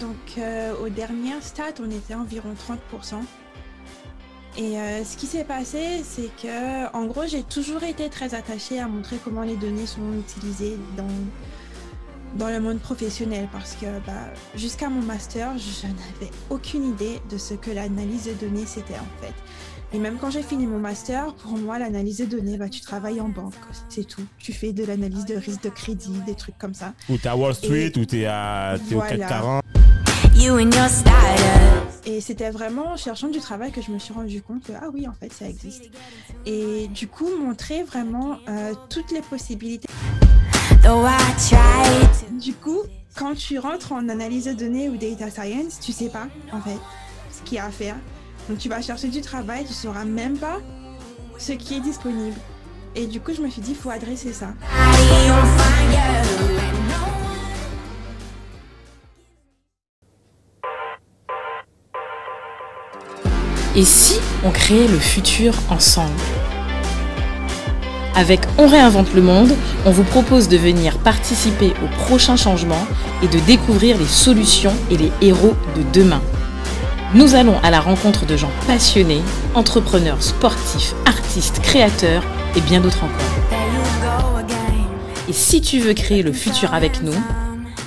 Donc, euh, aux dernières stats, on était environ 30%. Et euh, ce qui s'est passé, c'est que, en gros, j'ai toujours été très attachée à montrer comment les données sont utilisées dans, le monde professionnel parce que bah, jusqu'à mon master, je n'avais aucune idée de ce que l'analyse de données c'était en fait. Et même quand j'ai fini mon master, pour moi, l'analyse de données, bah, tu travailles en banque, c'est tout. Tu fais de l'analyse de risque de crédit, des trucs comme ça. Ou t'es à Wall Street, ou t'es à t'es au CAC Voilà. 40. You and your status. Et c'était vraiment en cherchant du travail que je me suis rendu compte que, ah oui, en fait, ça existe. Et du coup, montrer vraiment euh, toutes les possibilités. Du coup, quand tu rentres en analyse de données ou data science, tu sais pas, en fait, ce qu'il y a à faire. Donc, tu vas chercher du travail, tu sauras même pas ce qui est disponible. Et du coup, je me suis dit, il faut adresser ça. Et si on créait le futur ensemble? Avec On réinvente le monde, on vous propose de venir participer aux prochains changements et de découvrir les solutions et les héros de demain. Nous allons à la rencontre de gens passionnés, entrepreneurs, sportifs, artistes, créateurs et bien d'autres encore. There you go again. Et si tu veux créer le futur avec nous,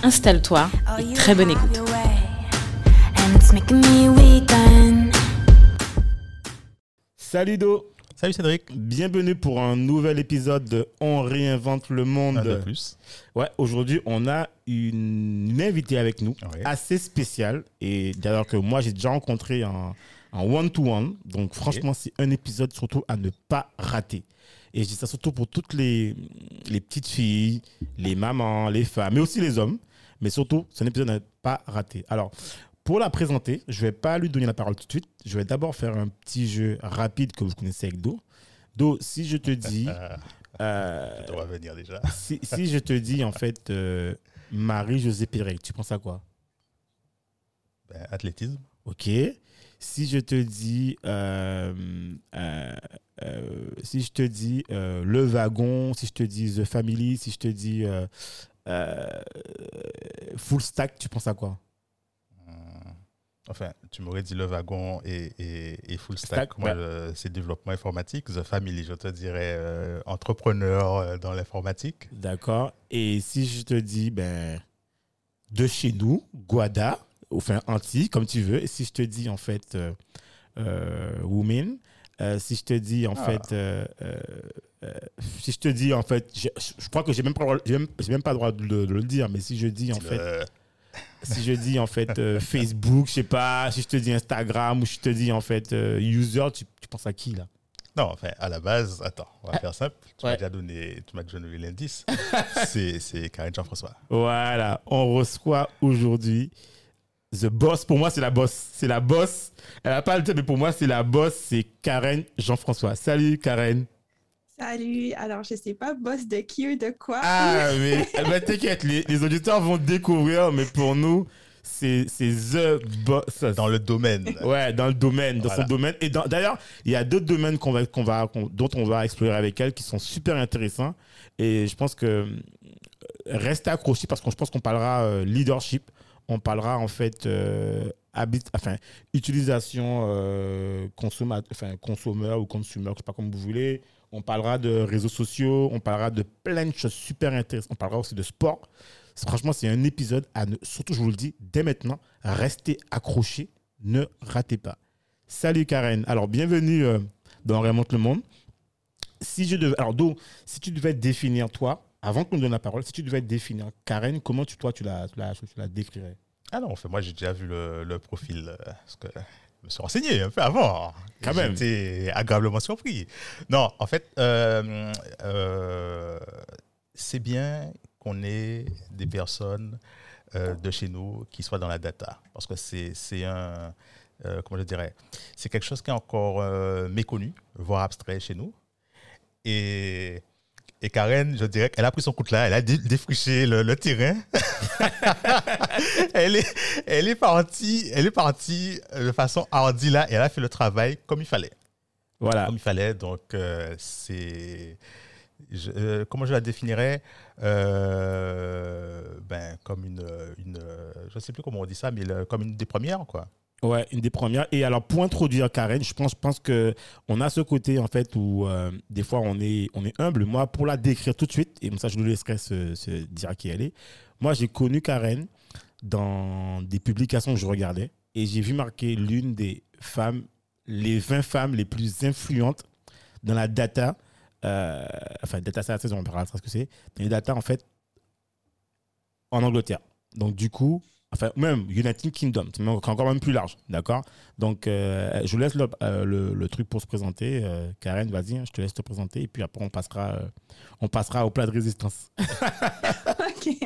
installe-toi et très bonne écoute. Salut Do, Salut Cédric. bienvenue pour un nouvel épisode de On réinvente le monde. Un de plus. Ouais, aujourd'hui, on a une, invitée avec nous, Ouais. assez spéciale. Et d'ailleurs, que moi, j'ai déjà rencontré en one-to-one. Donc, franchement, c'est un épisode surtout à ne pas rater. Et je dis ça surtout pour toutes les, les petites filles, les mamans, les femmes, mais aussi les hommes. Mais surtout, c'est un épisode à ne pas rater. Alors, pour la présenter, je ne vais pas lui donner la parole tout de suite. Je vais d'abord faire un petit jeu rapide que vous connaissez avec Do. Do, si je te dis. euh, On va venir déjà. si, si je te dis en fait euh, Marie-Josée Pérec, tu penses à quoi? Ben, athlétisme. Ok. Si je te dis, euh, euh, euh, si je te dis le wagon, si je te dis The Family, si je te dis Full Stack, tu penses à quoi? Enfin, tu m'aurais dit le wagon et, et, et full stack. Stack, Moi, ouais. c'est développement informatique. The Family, je te dirais euh, entrepreneur euh, dans l'informatique. D'accord. Et si je te dis ben de chez nous, Guada, enfin Antilles, comme tu veux. Et si je te dis en fait euh, euh, Women, euh, si je te dis en Ah. fait, si je te dis en fait, je, je crois que j'ai même pas, j'ai même, pas le droit de, le- de le dire, mais si je dis en fait, Le- si je dis en fait euh, Facebook, je sais pas, si je te dis Instagram ou je te dis en fait euh, user, tu, tu penses à qui là? Non, enfin, à la base, attends, on va faire simple. Tu Ouais. m'as déjà donné, tu m'as déjà donné l'indice. c'est Karine Jean-François. Voilà, on reçoit aujourd'hui The Boss. Pour moi, c'est la boss. C'est la boss. Elle n'a pas le temps, mais pour moi, c'est la boss. C'est Karen Jean-François. Salut, Karen. Salut, alors je sais pas boss de qui ou de quoi. Ah, mais eh ben, t'inquiète, les, les auditeurs vont découvrir, mais pour nous, c'est c'est The Boss. Dans le domaine. Ouais, dans le domaine, dans Voilà. son domaine. Et d'ailleurs, il y a d'autres domaines qu'on va, qu'on va, dont on va explorer avec elle qui sont super intéressants. Et je pense que euh, restez accrochés parce que je pense qu'on parlera euh, leadership, on parlera en fait euh, habit, enfin utilisation euh, enfin, consommeur ou consumer, je sais pas comme vous voulez. On parlera de réseaux sociaux, on parlera de plein de choses super intéressantes. On parlera aussi de sport. Franchement, c'est un épisode à ne, surtout, je vous le dis, dès maintenant, restez accrochés, ne ratez pas. Salut Karen. Alors, bienvenue euh, dans Remonte le Monde. Si je devais, alors, Do, si tu devais définir toi, avant qu'on me donne la parole, si tu devais définir Karen, comment tu, toi, tu la, tu la, décrirais? Ah non, enfin, moi, j'ai déjà vu le, profil. euh, me suis renseigné un peu avant. Quand même. J'étais agréablement surpris. Non, en fait, euh, euh, c'est bien qu'on ait des personnes euh, de chez nous qui soient dans la data. Parce que c'est c'est un. comment je dirais C'est quelque chose qui est encore méconnu, voire abstrait chez nous. Et. Et Karen, je dirais qu'elle a pris son coup de là, elle a dé- défriché le, le terrain. elle, est, elle est partie, elle est partie euh, de façon hardie là, et elle a fait le travail comme il fallait. Voilà. Comme il fallait, donc euh, c'est. je- euh, comment je la définirais Euh, ben, Comme une, une, je je sais plus comment on dit ça, mais le- comme une des premières, quoi. Ouais, une des premières. Et alors, pour introduire Karen, je pense, je pense que on a ce côté, en fait, où euh, des fois, on est, on est humble. Moi, pour la décrire tout de suite, et comme ça, je nous laisserai se, se dire qui elle est. Moi, j'ai connu Karen dans des publications que je regardais. Et j'ai vu marquer l'une des femmes, les 20 femmes les plus influentes dans la data. euh, enfin, data science, on verra ce que c'est. Dans les data, en fait, en Angleterre. Donc, du coup, enfin, même United Kingdom, c'est encore même plus large, d'accord? Donc, euh, je vous laisse le, euh, le- le truc pour se présenter. Karen, vas-y, je te laisse te présenter, et puis après, on passera, on passera au plat de résistance. Ok.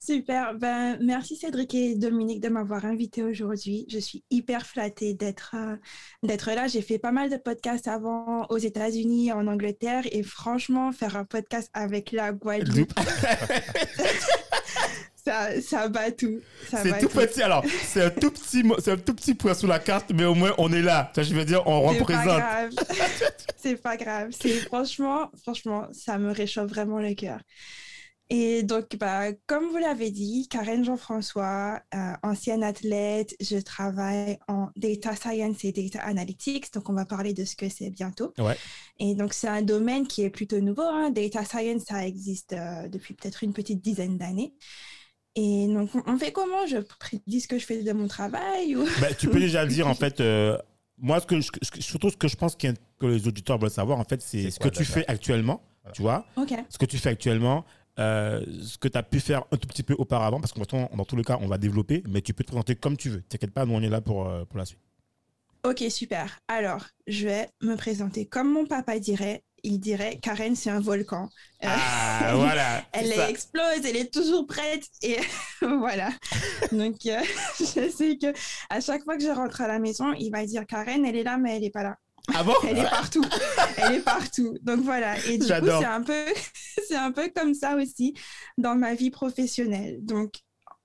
Super. Ben, merci Cédric et Dominique de m'avoir invité aujourd'hui. Je suis hyper flattée d'être euh, d'être là. J'ai fait pas mal de podcasts avant aux États-Unis, en Angleterre, et franchement, faire un podcast avec la Guadeloupe, ça, ça bat tout. C'est tout petit, alors, c'est un tout petit, c'est un tout petit point sous la carte, mais au moins, on est là. Je veux dire, on C'est pas représente. grave. c'est pas grave. C'est franchement, franchement, ça me réchauffe vraiment le cœur. Et donc, bah, comme vous l'avez dit, Karen Jean-François, euh, ancienne athlète, je travaille en data science et data analytics. Donc, on va parler de ce que c'est bientôt. Ouais. Et donc, c'est un domaine qui est plutôt nouveau. hein. Data science, ça existe euh, depuis peut-être une petite dizaine d'années. Et donc, on- fait comment? Je dis ce que je fais de mon travail ou... Bah, tu peux déjà dire, en fait, euh, moi, ce que, je- ce que- surtout ce que je pense a- que les auditeurs veulent savoir, en fait, c'est ce quoi, que tu fais actuellement, tu vois? Ok. ce que tu fais actuellement, euh, ce que tu as pu faire un tout petit peu auparavant, parce que dans, dans tous les cas, on va développer, mais tu peux te présenter comme tu veux. T'inquiète pas, nous on est là pour, euh, pour la suite. Ok, super. Alors, je vais me présenter comme mon papa dirait. Il dirait Karen, c'est un volcan. Euh, Ah, voilà. elle ça. explose, elle est toujours prête. Et voilà. Donc, je sais que à chaque fois que je rentre à la maison, il va dire Karen, elle est là, mais elle n'est pas là. Ah bon Elle est partout. Elle est partout. Donc voilà. Et du coup, c'est un peu, c'est un peu comme ça aussi dans ma vie professionnelle. Donc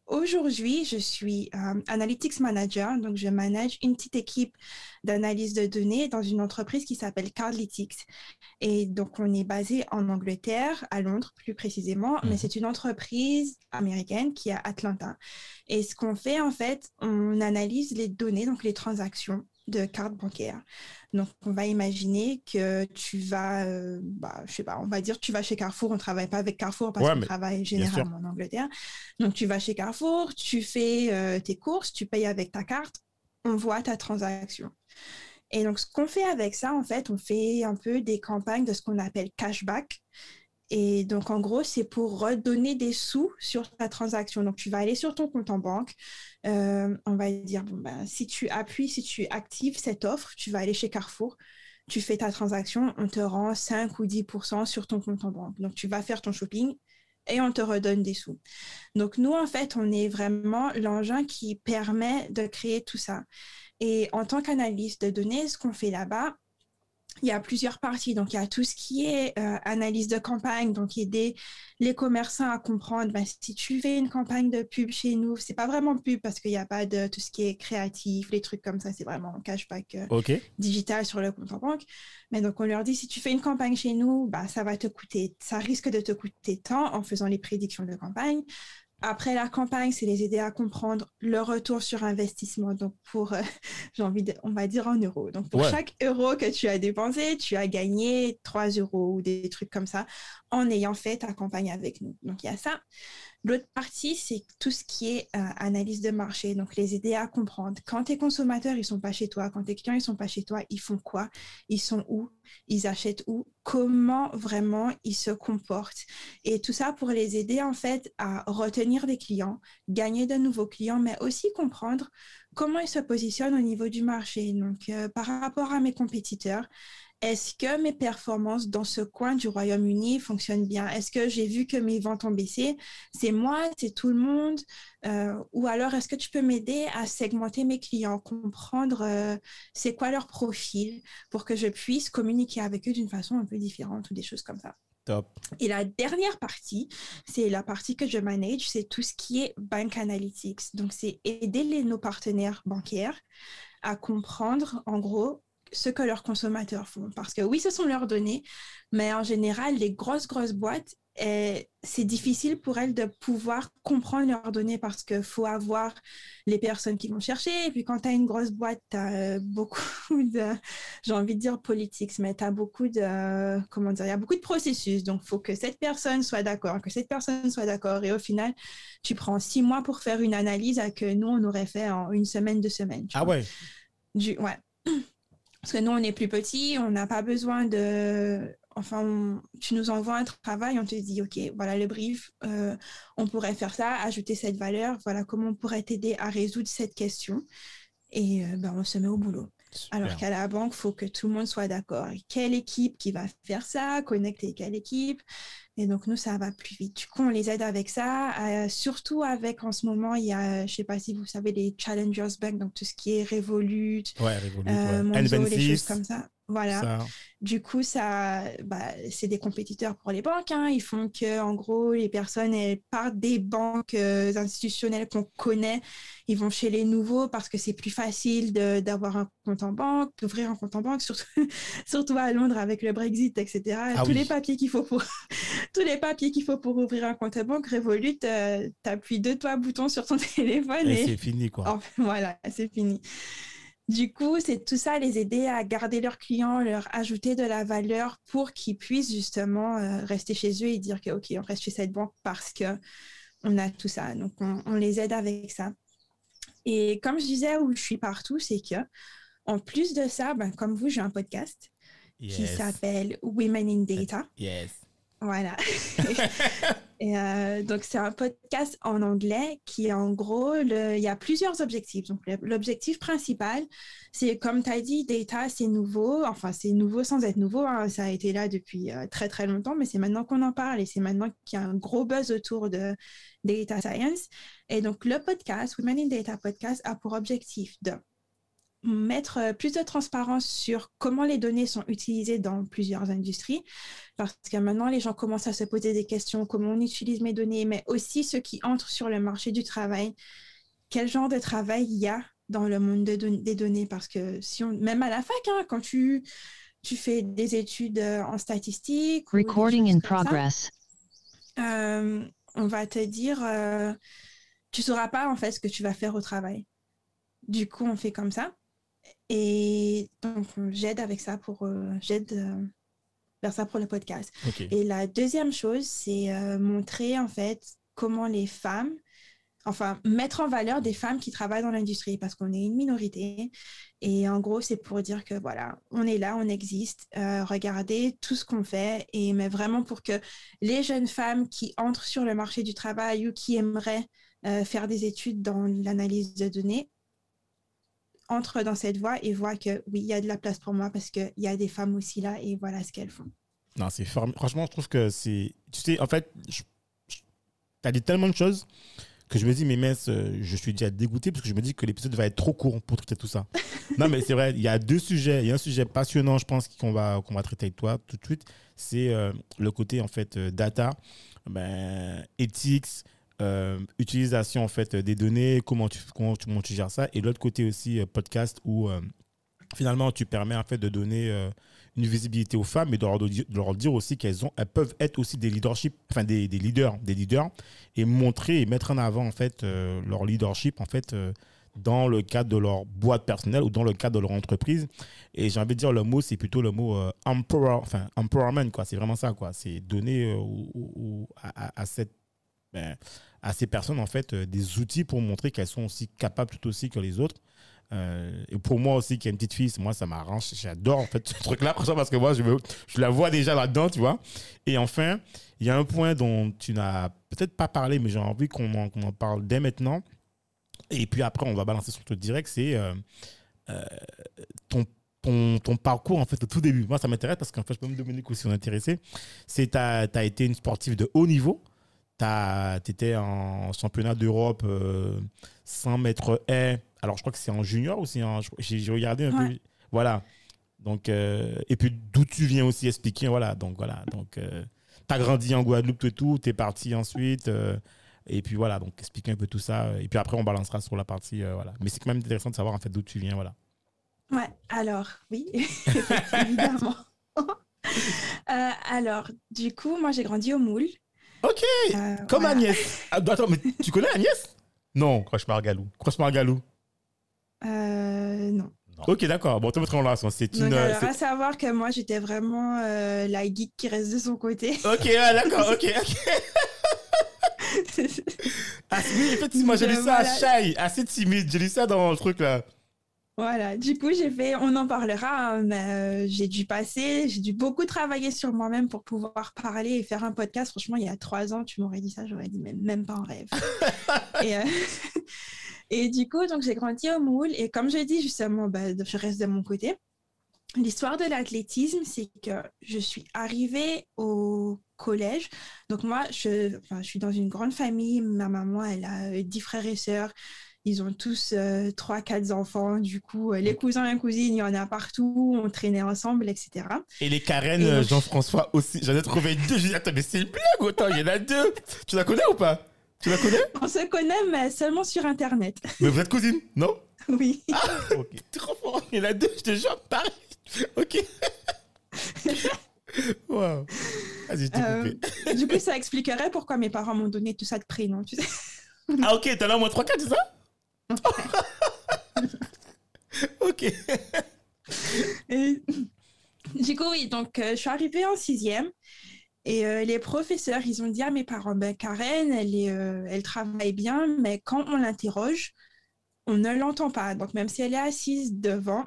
aujourd'hui, je suis euh, analytics manager. Donc je manage une petite équipe d'analyse de données dans une entreprise qui s'appelle Cardlytics. Et donc on est basé en Angleterre, à Londres plus précisément, mais Mhm. c'est une entreprise américaine qui est à Atlanta. Et ce qu'on fait en fait, on analyse les données, donc les transactions de cartes bancaires. Donc, on va imaginer que tu vas, euh, bah, je sais pas, on va dire tu vas chez Carrefour, on travaille pas avec Carrefour parce Ouais, qu'on travaille généralement en Angleterre. Donc, tu vas chez Carrefour, tu fais euh, tes courses, tu payes avec ta carte, on voit ta transaction. Et donc, ce qu'on fait avec ça, en fait, on fait un peu des campagnes de ce qu'on appelle cashback. Et donc, en gros, c'est pour redonner des sous sur ta transaction. Donc, tu vas aller sur ton compte en banque. Euh, on va dire, ben, si tu appuies, si tu actives cette offre, tu vas aller chez Carrefour. Tu fais ta transaction, on te rend 5 ou 10% sur ton compte en banque. Donc, tu vas faire ton shopping et on te redonne des sous. Donc, nous, en fait, on est vraiment l'engin qui permet de créer tout ça. Et en tant qu'analyste de données, ce qu'on fait là-bas, il y a plusieurs parties. Donc, il y a tout ce qui est euh, analyse de campagne, donc aider les commerçants à comprendre ben, si tu fais une campagne de pub chez nous, c'est pas vraiment pub parce qu'il n'y a pas de tout ce qui est créatif, les trucs comme ça, c'est vraiment cashback euh, digital sur le compte en banque. Mais donc, on leur dit si tu fais une campagne chez nous, bah, ça va te coûter, ça risque de te coûter tant en faisant les prédictions de campagne. Après la campagne, c'est les aider à comprendre le retour sur investissement. Donc, pour, euh, j'ai envie de, on va dire en euros. Donc, pour Ouais. chaque euro que tu as dépensé, tu as gagné 3 euros ou des trucs comme ça en ayant fait ta campagne avec nous. Donc, il y a ça. L'autre partie, c'est tout ce qui est euh, analyse de marché. Donc, les aider à comprendre quand tes consommateurs, ils sont pas chez toi, quand tes clients, ils sont pas chez toi, ils font quoi? Ils sont où? Ils achètent où? Comment vraiment ils se comportent? Et tout ça pour les aider, en fait, à retenir des clients, gagner de nouveaux clients, mais aussi comprendre comment ils se positionnent au niveau du marché. Donc, euh, par rapport à mes compétiteurs, est-ce que mes performances dans ce coin du Royaume-Uni fonctionnent bien? Est-ce que j'ai vu que mes ventes ont baissé? C'est moi, c'est tout le monde Euh, Ou alors, est-ce que tu peux m'aider à segmenter mes clients, comprendre euh, c'est quoi leur profil pour que je puisse communiquer avec eux d'une façon un peu différente ou des choses comme ça? Top. et la dernière partie, c'est la partie que je manage, c'est tout ce qui est bank analytics. Donc, c'est aider les, nos partenaires bancaires à comprendre, en gros, ce que leurs consommateurs font. Parce que oui, ce sont leurs données, mais en général, les grosses, grosses boîtes, et c'est difficile pour elles de pouvoir comprendre leurs données parce qu'il faut avoir les personnes qui vont chercher. Et puis quand tu as une grosse boîte, tu as beaucoup de, j'ai envie de dire politics, mais tu as beaucoup de, comment dire, il y a beaucoup de processus. Donc il faut que cette personne soit d'accord, que cette personne soit d'accord. Et au final, tu prends six mois pour faire une analyse à que nous, on aurait fait en une semaine, deux semaines. Ah ouais du, Ouais. Parce que nous, on est plus petits, on n'a pas besoin de enfin, tu nous envoies un travail, on te dit, OK, voilà le brief, euh, on pourrait faire ça, ajouter cette valeur, voilà comment on pourrait t'aider à résoudre cette question. Et euh, ben, on se met au boulot. Alors qu'à la banque, il faut que tout le monde soit d'accord. Quelle équipe qui va faire ça, connecter quelle équipe? Et donc, nous, ça va plus vite. Du coup, on les aide avec ça. Euh, surtout avec, en ce moment, il y a, je ne sais pas si vous savez, les Challengers Bank, donc tout ce qui est Revolut, ouais, Revolut ouais. les choses comme ça. Voilà. Du coup, ça, bah, c'est des compétiteurs pour les banques. Hein. Ils font que, en gros, les personnes elles partent des banques euh, institutionnelles qu'on connaît. Ils vont chez les nouveaux parce que c'est plus facile d'avoir un compte en banque, d'ouvrir un compte en banque, surtout, surtout à Londres avec le Brexit, etc. Ah tous les papiers qu'il faut pour tous les papiers qu'il faut pour ouvrir un compte en banque, Revolut, euh, tu appuies deux trois boutons sur ton téléphone et, et... c'est fini quoi. voilà, c'est fini. Du coup, c'est tout ça, les aider à garder leurs clients, leur ajouter de la valeur pour qu'ils puissent justement euh, rester chez eux et dire que, OK, on reste chez cette banque parce que on a tout ça. Donc, on, les aide avec ça. Et comme je disais, où je suis partout, c'est que, en plus de ça, ben, comme vous, j'ai un podcast qui s'appelle Women in Data. Yes. Voilà. euh, donc, c'est un podcast en anglais qui, en gros, il y a plusieurs objectifs. Donc, l'objectif principal, c'est, comme tu as dit, data, c'est nouveau. Enfin, c'est nouveau sans être nouveau. Hein. Ça a été là depuis euh, très, très longtemps, mais c'est maintenant qu'on en parle et c'est maintenant qu'il y a un gros buzz autour de data science. Et donc, le podcast, Women in Data Podcast, a pour objectif de mettre euh, plus de transparence sur comment les données sont utilisées dans plusieurs industries, parce que maintenant les gens commencent à se poser des questions, comment on utilise mes données, mais aussi ceux qui entrent sur le marché du travail, quel genre de travail il y a dans le monde des données, parce que si on, même à la fac, hein, quand tu, tu fais des études euh, en statistique, Recording in progress. Euh, on va te dire, euh, tu sauras pas en fait ce que tu vas faire au travail. Du coup, on fait comme ça. Et donc, j'aide avec ça pour. Euh, j'aide euh, vers ça pour le podcast. Et la deuxième chose, c'est euh, montrer en fait comment les femmes, enfin, mettre en valeur des femmes qui travaillent dans l'industrie parce qu'on est une minorité. Et en gros, c'est pour dire que voilà, on est là, on existe, regardez tout ce qu'on fait. Et mais vraiment pour que les jeunes femmes qui entrent sur le marché du travail ou qui aimeraient faire des études dans l'analyse de données entre dans cette voie et voit que oui, il y a de la place pour moi parce qu'il y a des femmes aussi là et voilà ce qu'elles font. Non, c'est Franchement, je trouve que c'est. Tu sais, en fait, tu as dit tellement de choses que je me dis, mais mince, euh, je suis déjà dégoûté parce que je me dis que l'épisode va être trop court pour traiter tout ça. non, mais c'est vrai, il y a deux sujets. Il y a un sujet passionnant, je pense, qu'on va, qu'on va traiter avec toi tout de suite. C'est euh, le côté, en fait, euh, data, ben, ethics, euh, utilisation en fait des données, comment tu, comment tu, gères ça, et l'autre côté aussi euh, podcast où euh, finalement tu permets en fait de donner une visibilité aux femmes et de leur, de leur dire aussi qu'elles ont, elles peuvent être aussi des leadership, enfin des, leaders, des leaders, et montrer et mettre en avant en fait leur leadership en fait dans le cadre de leur boîte personnelle ou dans le cadre de leur entreprise. Et j'ai envie de dire le mot, c'est plutôt le mot empower, enfin empowerment quoi. C'est vraiment ça quoi. C'est donner à, à, cette ben, à ces personnes en fait euh, des outils pour montrer qu'elles sont aussi capables tout aussi que les autres. Euh, et pour moi aussi, qui a une petite fille, moi ça m'arrange. J'adore en fait ce truc-là, parce que moi je, la vois déjà là-dedans, tu vois. Et enfin, il y a un point dont tu n'as peut-être pas parlé, mais j'ai envie qu'on en, en, parle dès maintenant. Et puis après, on va balancer sur le direct, c'est euh, ton ton, ton, parcours en fait au tout début. Moi, ça m'intéresse parce qu'en fait, je peux me Dominique aussi on est intéressé. C'est tu as, été une sportive de haut niveau tu étais en championnat d'Europe 100 euh, mètres haies. Alors, je crois que c'est en junior aussi. J'ai regardé un peu. Voilà. Donc, euh, et puis, d'où tu viens aussi expliquer. Voilà. Donc, voilà. Donc, euh, tu as grandi en Guadeloupe et tout. Tu es parti ensuite. et puis, voilà. Donc, expliquer un peu tout ça. Et puis, après, on balancera sur la partie. voilà. Mais c'est quand même intéressant de savoir en fait d'où tu viens. Voilà. Ouais. Alors, oui. évidemment. alors, du coup, moi, j'ai grandi au Moule. Ok, Euh, comme voilà. Agnès. Ah, attends, mais tu connais Agnès? Non, Cauchemar Galou. Croche-moi Galou. Euh, non. Ok, d'accord. Bon, on te mettra en relation. C'est une. euh, alors, à savoir que moi, j'étais vraiment euh, la geek qui reste de son côté. Ok, ouais, d'accord, ok, ok. Ah, oui, effectivement, j'ai lu ça à. Shai, assez timide. J'ai lu ça dans le truc là. Voilà, du coup, j'ai fait, on en parlera, hein, mais euh, j'ai dû passer, j'ai dû beaucoup travailler sur moi-même pour pouvoir parler et faire un podcast. Franchement, il y a trois ans, tu m'aurais dit ça, j'aurais dit même, même pas en rêve. et, euh, et du coup, donc j'ai grandi au moule et comme je dis justement, bah, je reste de mon côté. L'histoire de l'athlétisme, c'est que je suis arrivée au collège. Donc moi, je, enfin, je suis dans une grande famille. Ma maman, elle a euh, dix frères et sœurs. Ils ont tous euh, trois, quatre enfants. Du coup, euh, les cousins et cousines, il y en a partout. On traînait ensemble, etc. Et les Karen, Et euh, donc- Jean-François aussi. J'en ai trouvé deux. J'ai dit, attends, mais c'est une blague, autant, il y en a deux. Tu la connais ou pas? Tu la connais? On se connaît, mais seulement sur Internet. Mais vous êtes cousine, non? Oui. Ok. Trop fort. Il y en a deux, je te jure, pareil. Ok. Wow. Vas-y, je t'ai Euh, coupé. du coup, ça expliquerait pourquoi mes parents m'ont donné tout ça de prénom. Tu sais. Ah, ok, t'as là au moins 3 4 c'est ça? Ok. Et du coup, oui, donc euh, je suis arrivée en sixième et euh, les professeurs, ils ont dit à mes parents, ben, Karen, elle, est, euh, elle travaille bien, mais quand on l'interroge, on ne l'entend pas. Donc même si elle est assise devant,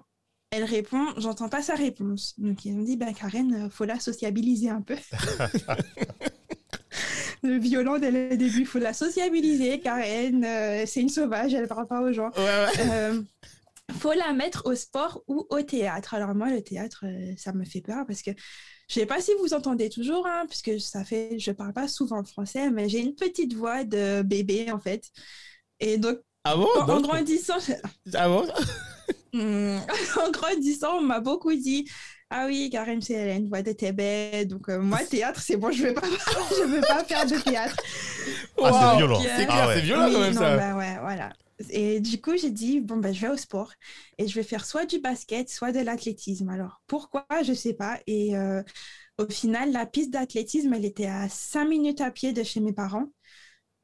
elle répond, j'entends pas sa réponse. Donc ils ont dit, ben, Karen, faut la sociabiliser un peu. Le violent dès le début, faut la sociabiliser. Karen, euh, c'est une sauvage, elle parle pas aux gens. Ouais, ouais. Euh, faut la mettre au sport ou au théâtre. Alors moi, le théâtre, euh, ça me fait peur parce que je sais pas si vous entendez toujours, hein, puisque ça fait, je parle pas souvent français, mais j'ai une petite voix de bébé en fait. Et donc, Ah bon en, grandissant, Ah bon? Hmm, en grandissant, on m'a beaucoup dit. Ah oui, Karen, c'est elle a une voix de tébé. Donc, euh, moi, théâtre, c'est bon, je vais pas, pas faire de théâtre. Ah, c'est violent. C'est Ah clair, ouais. c'est violent Oui, quand même non, ça. bah ouais, voilà. Et du coup, j'ai dit, bon, ben, je vais au sport et je vais faire soit du basket, soit de l'athlétisme. Alors, pourquoi, je sais pas. Et euh, au final, la piste d'athlétisme, elle était à 5 minutes à pied de chez mes parents.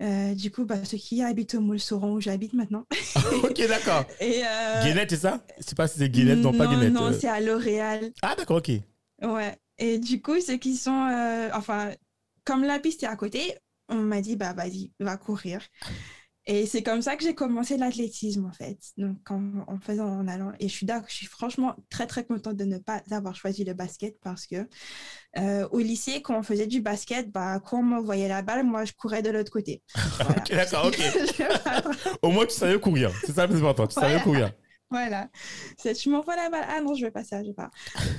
Euh, du coup, bah, ceux qui habitent au Moule sauront où j'habite maintenant. ok, d'accord. Et, euh, Guénette, c'est ça? Je sais pas si c'est Guénette, non, pas Guénette. Non, euh. c'est à L'Oréal. Ah, d'accord, ok. Ouais. Et du coup, ceux qui sont. enfin, comme la piste est à côté, on m'a dit, bah, vas-y, va courir. Et c'est comme ça que j'ai commencé l'athlétisme, en fait. Donc, en, en faisant, en allant. Et je suis d'accord, je suis franchement très, très contente de ne pas avoir choisi le basket parce que euh, au lycée, quand on faisait du basket, bah, quand on m'envoyait la balle, moi, je courais de l'autre côté. Voilà. Ok, d'accord, ok. Au moins, tu savais courir. C'est ça le plus important. Tu savais courir. Voilà. C'est tu m'envoies la balle. Ah non, je vais pas ça, je vais pas.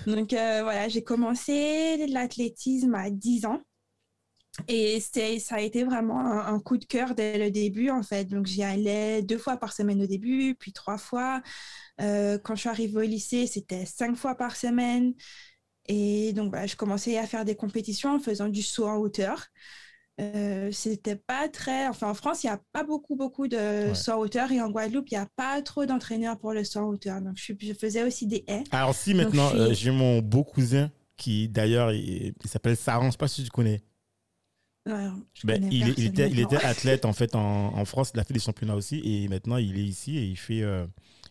Donc euh, voilà, j'ai commencé l'athlétisme à 10 ans. Et ça a été vraiment un, un coup de cœur dès le début, en fait. Donc, j'y allais deux fois par semaine au début, puis trois fois. Euh, quand je suis arrivée au lycée, c'était cinq fois par semaine. Et donc, voilà, je commençais à faire des compétitions en faisant du saut en hauteur. Euh, c'était pas très. Enfin, en France, il n'y a pas beaucoup, beaucoup de Ouais. saut en hauteur. Et en Guadeloupe, il n'y a pas trop d'entraîneurs pour le saut en hauteur. Donc, je, faisais aussi des haies. Alors, si maintenant, suis- euh, j'ai mon beau cousin qui, d'ailleurs, il, il s'appelle Saran, je sais pas si tu connais. Ouais, Ben, il, était, il maintenant. était athlète en fait en, en France, il a fait des championnats aussi et maintenant il est ici et il fait, euh,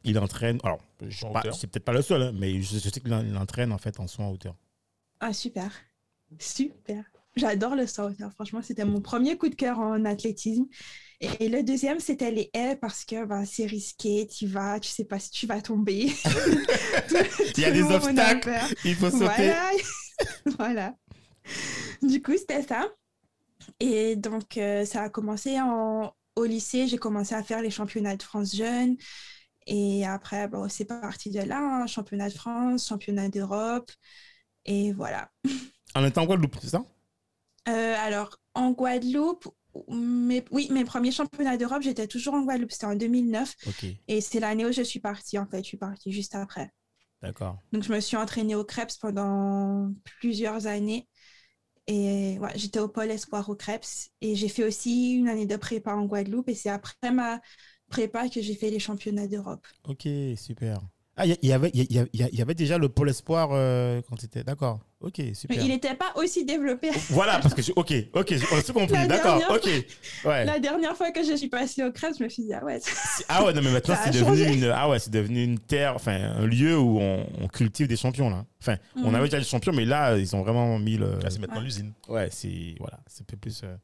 il entraîne. Alors, je sais En pas- hauteur. c'est peut-être pas le seul, hein, mais je, je sais qu'il en- il entraîne en fait en saut en hauteur. Ah, super. Super. J'adore le saut en hauteur. Franchement, c'était mon premier coup de cœur en athlétisme. Et le deuxième, c'était les haies parce que bah, c'est risqué, tu vas, tu sais pas si tu vas tomber. Il y a des obstacles, il faut sauter. Voilà. voilà. Du coup, c'était ça. Et donc, euh, ça a commencé en... au lycée. J'ai commencé à faire les championnats de France jeunes. Et après, bon, c'est parti de là. hein. Championnat de France, championnat d'Europe. Et voilà. En étant en Guadeloupe, c'est ça? Euh, alors, en Guadeloupe, mes, oui, mes premiers championnats d'Europe, j'étais toujours en Guadeloupe. C'était en 2009. Ok, Et c'est l'année où je suis partie, en fait. Je suis partie juste après. d'accord. Donc, je me suis entraînée au Krebs pendant plusieurs années. Et ouais, j'étais au pôle espoir au Krebs. Et j'ai fait aussi une année de prépa en Guadeloupe. Et c'est après ma prépa que j'ai fait les championnats d'Europe. Ok, super. Ah, il y, avait, il y, avait déjà le pôle espoir euh, quand c'était. D'accord. Ok, Mais super. il n'était pas aussi développé. Voilà, parce que je... ok, ok, on a tout compris. D'accord, ok. Ouais. La dernière fois que je suis passée au crève, je me suis dit, ah ouais, Ah ouais, non, mais maintenant, c'est devenu changé. une, ah ouais, c'est devenu une terre, enfin, un lieu où on, on cultive des champions, là. Enfin, on Mhm. avait déjà des champions, mais là, ils ont vraiment mis le. Là, c'est maintenant Ouais. l'usine. Ouais, c'est, voilà, c'est un peu plus. euh,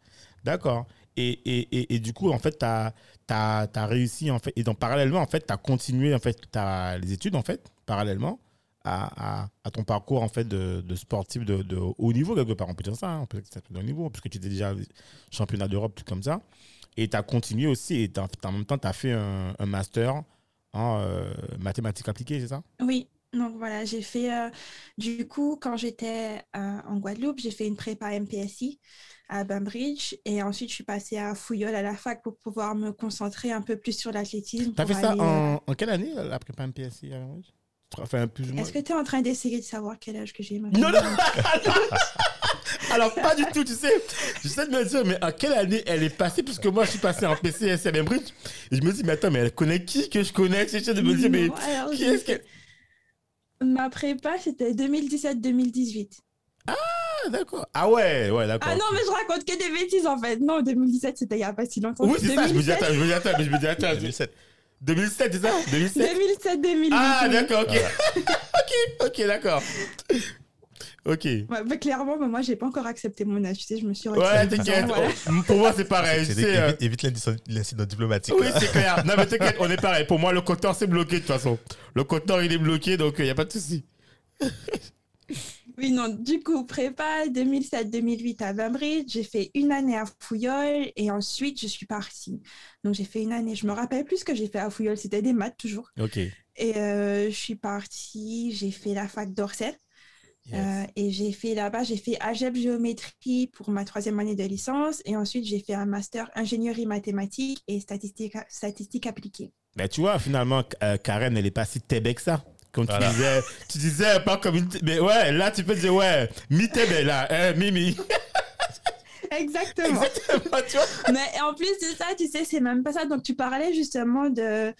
D'accord. Et, et, et, et du coup, en fait, tu as, réussi, en fait, et donc, parallèlement, en fait, tu as continué, en fait, les études, en fait, parallèlement à, ton parcours, en fait, de, sportif de, haut niveau, quelque part, on peut dire ça, hein, peut dire que c'est de niveau, puisque tu étais déjà championnat d'Europe, tout comme ça. Et tu as continué aussi, et en même temps, tu as fait un, un master en euh, mathématiques appliquées, c'est ça? Oui, donc voilà, j'ai fait, euh, du coup, quand j'étais euh, en Guadeloupe, j'ai fait une prépa MPSI à Bainbridge et ensuite je suis passée à Fouillol à la fac pour pouvoir me concentrer un peu plus sur l'athlétisme. Tu as pour fait ça aller, euh, en, en quelle année, la prépa MPSI à Cambridge Enfin, plus ou moins. Est-ce que tu es en train d'essayer de savoir quel âge que j'ai Non, maintenant non Alors, pas du tout, tu sais. J'essaie de me dire, mais à quelle année elle est passée Puisque moi, je suis passé en PCS à Cambridge. Et je me dis, mais attends, mais elle connaît qui que je connais? J'essaie de me dire, mais Non, alors, qui est-ce fait- que. Ma prépa, c'était 2017-2018. Ah, d'accord. Ah ouais, ouais, d'accord. Ah non, mais je raconte que des bêtises en fait. Non, 2017, c'était il n'y a pas si longtemps. Oui, c'est ça. Je me dis, 2017, attends, je me dis, attends, mais je me dis, attends. 2007. 2007, c'est ça? 2007 2007-2018. Ah, d'accord, ok. ok, ok, d'accord. Ok. Bah, clairement, bah, moi, j'ai pas encore accepté mon âge. Tu sais, je me suis Ouais, t'inquiète. Voilà. Pour moi, c'est pareil. C'est euh, évite, évite l'incident- diplomatique. Oui, c'est clair. Non, mais t'inquiète, on est pareil. Pour moi, le compteur, c'est bloqué de toute façon. Le compteur, il est bloqué, donc il n'y a pas de souci. Oui, non, du coup, prépa 2007-2008 à Bainbridge, j'ai fait une année à Fouillol et ensuite je suis partie. Donc j'ai fait une année, je me rappelle plus ce que j'ai fait à Fouillol, c'était des maths toujours. Ok. Et euh, je suis partie, j'ai fait la fac d'Orsay euh, et j'ai fait là-bas, j'ai fait algèbre géométrie pour ma troisième année de licence et ensuite j'ai fait un master ingénierie mathématique et statistique, statistique appliquée. Mais tu vois, finalement, euh, Karen, elle est pas si tébé que ça. Comme Voilà. tu disais, tu disais pas comme une. Mais ouais, là, tu peux dire, ouais, mi tébé là, hein, mimi. Exactement. Exactement, tu vois. Mais en plus de ça, tu sais, c'est même pas ça. Donc, tu parlais justement de,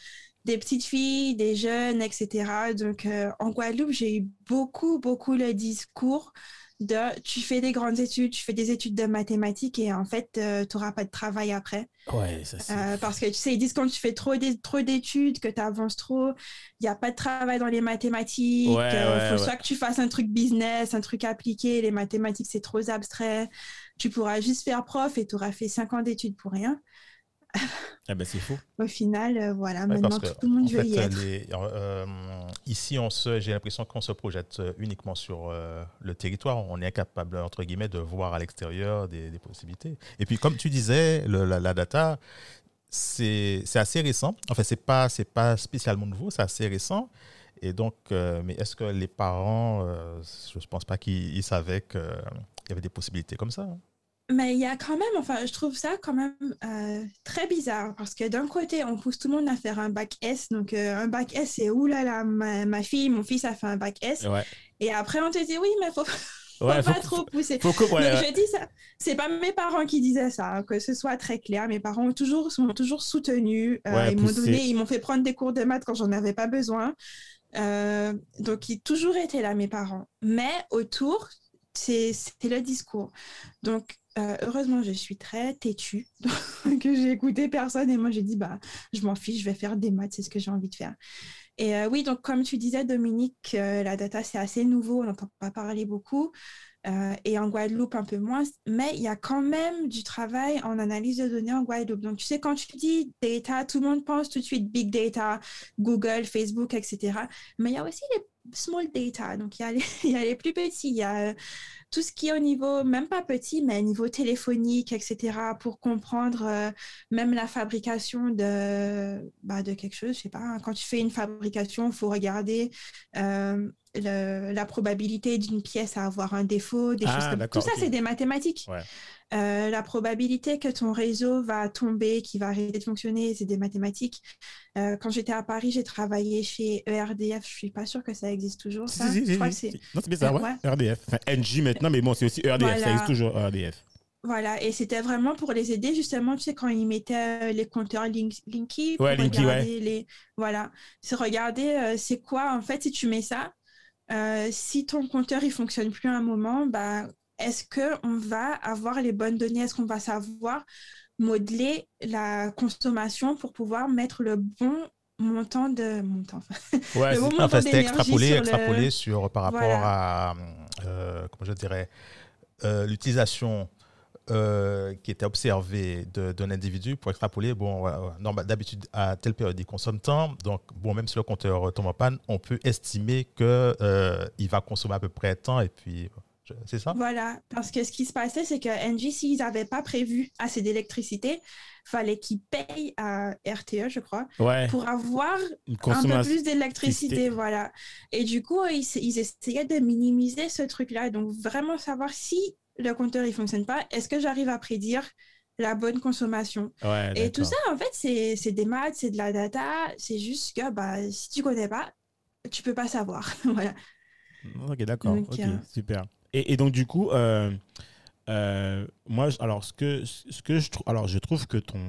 des petites filles, des jeunes, etc. Donc, euh, en Guadeloupe, j'ai eu beaucoup, beaucoup le discours de tu fais des grandes études, tu fais des études de mathématiques et en fait, tu n'auras pas de travail après. Ouais, ça c'est. Euh, parce que tu sais, ils disent quand tu fais trop d'é- trop d'études, que tu avances trop, il n'y a pas de travail dans les mathématiques. Il Ouais, ouais, faut soit que tu fasses un truc business, un truc appliqué. Les mathématiques, c'est trop abstrait. Tu pourras juste faire prof et tu auras fait 5 ans d'études pour rien. Ah ben, c'est faux. Au final, euh, voilà, Ouais, maintenant que, tout le monde en veut fait, y être. les- euh, ici, on se, j'ai l'impression qu'on se projette euh, uniquement sur euh, le territoire. On est incapable, entre guillemets, de voir à l'extérieur des, des possibilités. Et puis, comme tu disais, le- la, la data, c'est c'est assez récent. Enfin, c'est pas, c'est pas spécialement nouveau, c'est assez récent. Et donc, euh, mais est-ce que les parents, euh, je ne pense pas qu'ils ils savaient qu'il y avait des possibilités comme ça. hein. Mais il y a quand même, enfin, je trouve ça quand même euh, très bizarre parce que d'un côté, on pousse tout le monde à faire un bac S. Donc, euh, un bac S, c'est oulala, ma, ma fille, mon fils a fait un bac S. Ouais. Et après, on te dit oui, mais faut, faut Ouais, pas faut, trop pousser. faut. Ouais, Donc, je dis ça, c'est pas mes parents qui disaient ça, hein, que ce soit très clair. Mes parents ont toujours, m'ont toujours soutenu. Euh, ils m'ont donné, ils m'ont fait prendre des cours de maths quand j'en avais pas besoin. Donc, ils ont toujours été là, mes parents. Mais autour, c'est c'est le discours. Donc, euh, heureusement, je suis très têtue, que j'ai écouté personne et moi j'ai dit, bah, je m'en fiche, je vais faire des maths, c'est ce que j'ai envie de faire. Et euh, oui, donc comme tu disais, Dominique, euh, la data, c'est assez nouveau, on n'entend pas parler beaucoup. Et en Guadeloupe un peu moins, mais il y a quand même du travail en analyse de données en Guadeloupe. Donc, tu sais, quand tu dis data, tout le monde pense tout de suite big data, Google, Facebook, etc. Mais il y a aussi les small data. Donc, il y a les, il y a les plus petits, il y a tout ce qui est au niveau, même pas petit, mais au niveau téléphonique, etc., pour comprendre euh, même la fabrication de, bah, de quelque chose. Je sais pas, hein. quand tu fais une fabrication, il faut regarder euh, le- la probabilité d'une pièce à avoir un défaut, des Ah, choses comme Tout ça, c'est des mathématiques. Ouais. Euh, la probabilité que ton réseau va tomber, qu'il va arrêter de fonctionner, c'est des mathématiques. Euh, quand j'étais à Paris, j'ai travaillé chez ERDF. Je suis pas sûre que ça existe toujours. Ça. si, si, je crois que c'est. Non, c'est ça, Euh, ouais. ouais. RDF. Enfin, NJ maintenant, mais bon, c'est aussi ERDF. Ça existe toujours, ERDF. Voilà, et c'était vraiment pour les aider, justement, tu sais, quand ils mettaient les compteurs Link- Linky, pour Ouais, Linky, regarder les... Voilà, c'est regarder, euh, c'est quoi, en fait, si tu mets ça, euh, si ton compteur il fonctionne plus à un moment, bah, est-ce que on va avoir les bonnes données? Est-ce qu'on va savoir modeler la consommation pour pouvoir mettre le bon montant de montant Ouais, le bon montant extrapolé, le- extrapolé sur, par rapport Voilà. à, euh, comment je dirais, euh, l'utilisation euh, qui était observée de- d'un individu pour extrapoler, bon, bah, d'habitude, à telle période, il consomme tant. Donc, bon, même si le compteur tombe en panne, on peut estimer qu'il il va consommer à peu près tant. Et puis, c'est ça? Voilà, parce que ce qui se passait, c'est que Engie, s'ils n'avaient pas prévu assez d'électricité, fallait qu'ils payent à RTE, je crois, Ouais, pour avoir un peu plus d'électricité, voilà. Et du coup, ils, ils essayaient de minimiser ce truc-là. Donc, vraiment savoir si le compteur il fonctionne pas, est-ce que j'arrive à prédire la bonne consommation? Ouais, Et tout ça, en fait, c'est des maths, c'est de la data. C'est juste que bah, si tu connais pas, tu peux pas savoir. voilà. Ok, d'accord. Donc, Ok, euh, super. Et, et donc, du coup, euh, euh, moi, alors, ce que, ce que je trouve, alors, je trouve que ton,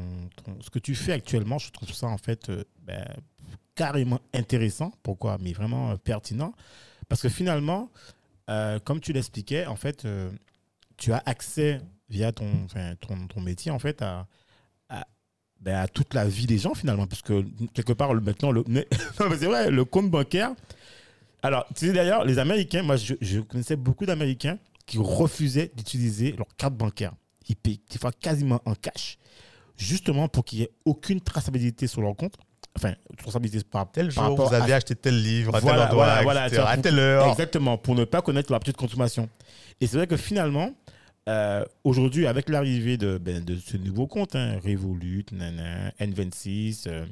ton- ce que tu fais actuellement, je trouve ça, en fait, ben, carrément intéressant. Pourquoi? Mais vraiment pertinent. Parce que finalement, comme tu l'expliquais, en fait, tu as accès via ton, métier, en fait, ben, à toute la vie des gens, finalement. Parce que, quelque part, maintenant, le, c'est vrai, le compte bancaire, alors, tu sais d'ailleurs, les Américains, moi je, je connaissais beaucoup d'Américains qui refusaient d'utiliser leur carte bancaire. Ils payent des fois quasiment en cash, justement pour qu'il n'y ait aucune traçabilité sur leur compte. Enfin, traçabilité par, Tel par jour, rapport vous avez à- acheté tel livre, à Voilà, tel endroit, voilà, voilà, etc., tu vois, à telle heure. Exactement, pour ne pas connaître leur petite consommation. Et c'est vrai que finalement, euh, aujourd'hui, avec l'arrivée de, ben, de ce nouveau compte, hein, Revolut, nana, N26, euh,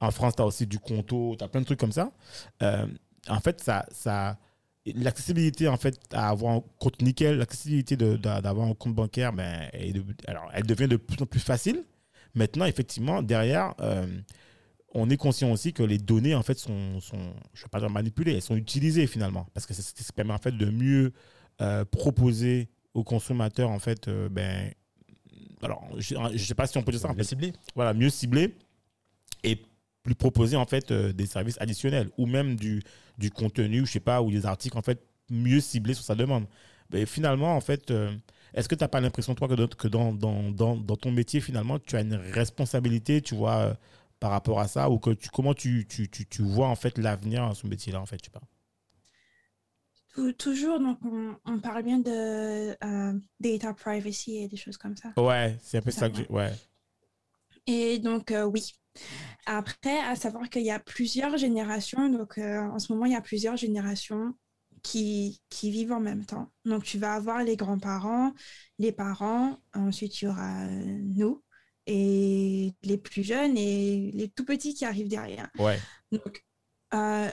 en France, tu as aussi du Conto, tu as plein de trucs comme ça. Euh, en fait, ça, ça, l'accessibilité en fait, à avoir un compte nickel, l'accessibilité d'avoir un compte bancaire, ben, de- alors, elle devient de plus en plus facile. Maintenant, effectivement, derrière, euh, on est conscient aussi que les données en fait sont, sont je ne vais pas dire manipulées, elles sont utilisées finalement. Parce que c'est ce qui permet en fait de mieux euh, proposer aux consommateurs en fait euh, ben alors je ne sais pas si on peut dire ça en Le fait, ciblé. voilà mieux cibler et lui proposer en fait euh, des services additionnels ou même du, du contenu je sais pas ou des articles en fait mieux ciblés sur sa demande. Mais finalement en fait est-ce que tu n'as pas l'impression toi que, dans, que dans, dans, dans, dans ton métier finalement tu as une responsabilité tu vois par rapport à ça ou que tu, comment tu, tu, tu, tu vois en fait l'avenir dans ce métier là en fait pas Tou- Toujours, donc, on, on parle bien de euh, data privacy et des choses comme ça. ouais c'est un peu Ça, ça que j'ai ouais Et donc, euh, oui. Après, à savoir qu'il y a plusieurs générations. Donc, euh, en ce moment, il y a plusieurs générations qui, qui vivent en même temps. Donc, tu vas avoir les grands-parents, les parents, ensuite, il y aura nous, et les plus jeunes et les tout petits qui arrivent derrière. ouais Donc, euh,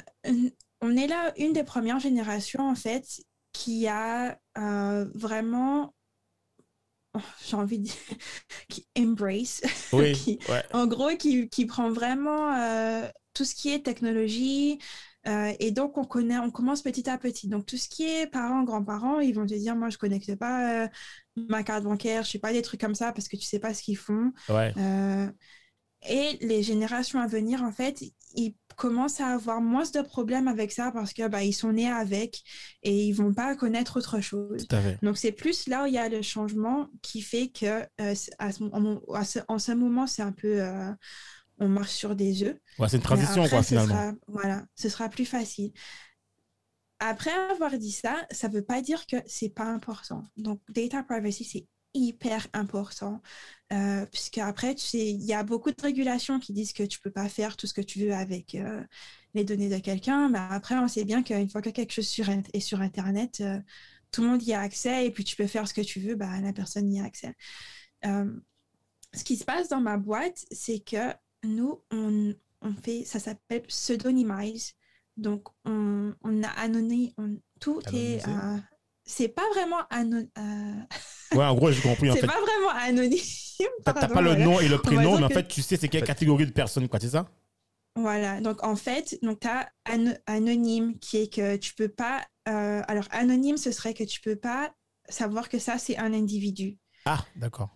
on est là, une des premières générations, en fait, qui a euh, vraiment, oh, j'ai envie de dire, qui embrace, oui qui, ouais en gros, qui, qui prend vraiment euh, tout ce qui est technologie. et donc, on connaît, on commence petit à petit. Donc, tout ce qui est parents, grands-parents, ils vont te dire, moi, je connecte pas ma carte bancaire, je sais pas des trucs comme ça parce que tu sais pas ce qu'ils font. ouais Euh, et les générations à venir, en fait, ils commencent à avoir moins de problèmes avec ça parce que bah, ils sont nés avec et ils vont pas connaître autre chose. Donc c'est plus là où il y a le changement qui fait que euh, à ce, en, à ce- en ce moment c'est un peu euh, on marche sur des œufs. ouais c'est une transition après, quoi ce finalement sera- voilà, ce sera plus facile. Après avoir dit ça, ça veut pas dire que c'est pas important. Donc data privacy c'est hyper important euh, puisque après il y a beaucoup de régulations qui disent que tu peux pas faire tout ce que tu veux avec euh, les données de quelqu'un mais après on sait bien qu'une fois que quelque chose est sur internet euh, tout le monde y a accès et puis tu peux faire ce que tu veux bah la personne y a accès Euh, ce qui se passe dans ma boîte c'est que nous on, on fait ça s'appelle pseudonymize donc on, on a anonyme on, tout est Anonymisé. euh, c'est pas vraiment anon- euh, ouais en gros j'ai compris en c'est fait pas vraiment anonyme. T'as t'as pardon, pas le voilà. nom et le prénom, dire mais en que- fait, tu sais c'est quelle catégorie de personnes, quoi, c'est ça? Voilà, donc en fait, donc tu as anonyme qui est que tu peux pas. euh, alors, anonyme, ce serait que tu peux pas savoir que ça, c'est un individu. Ah, d'accord.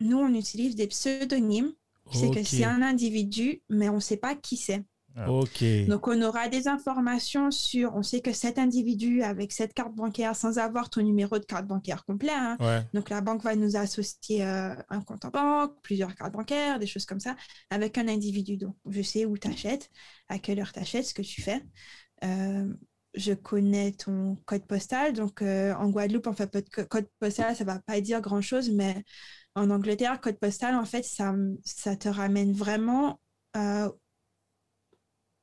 Nous, on utilise des pseudonymes. C'est que c'est un individu, mais on sait pas qui c'est. Ah. Ok. Donc, on aura des informations sur, on sait que cet individu avec cette carte bancaire, sans avoir ton numéro de carte bancaire complet, hein, Ouais. donc la banque va nous associer euh, un compte en banque, plusieurs cartes bancaires, des choses comme ça, avec un individu. Donc, je sais où tu achètes, à quelle heure tu achètes, ce que tu fais. Euh, je connais ton code postal. Donc, euh, en Guadeloupe, en fait, code postal, ça va pas dire grand-chose, mais en Angleterre, code postal, en fait, ça, ça te ramène vraiment euh,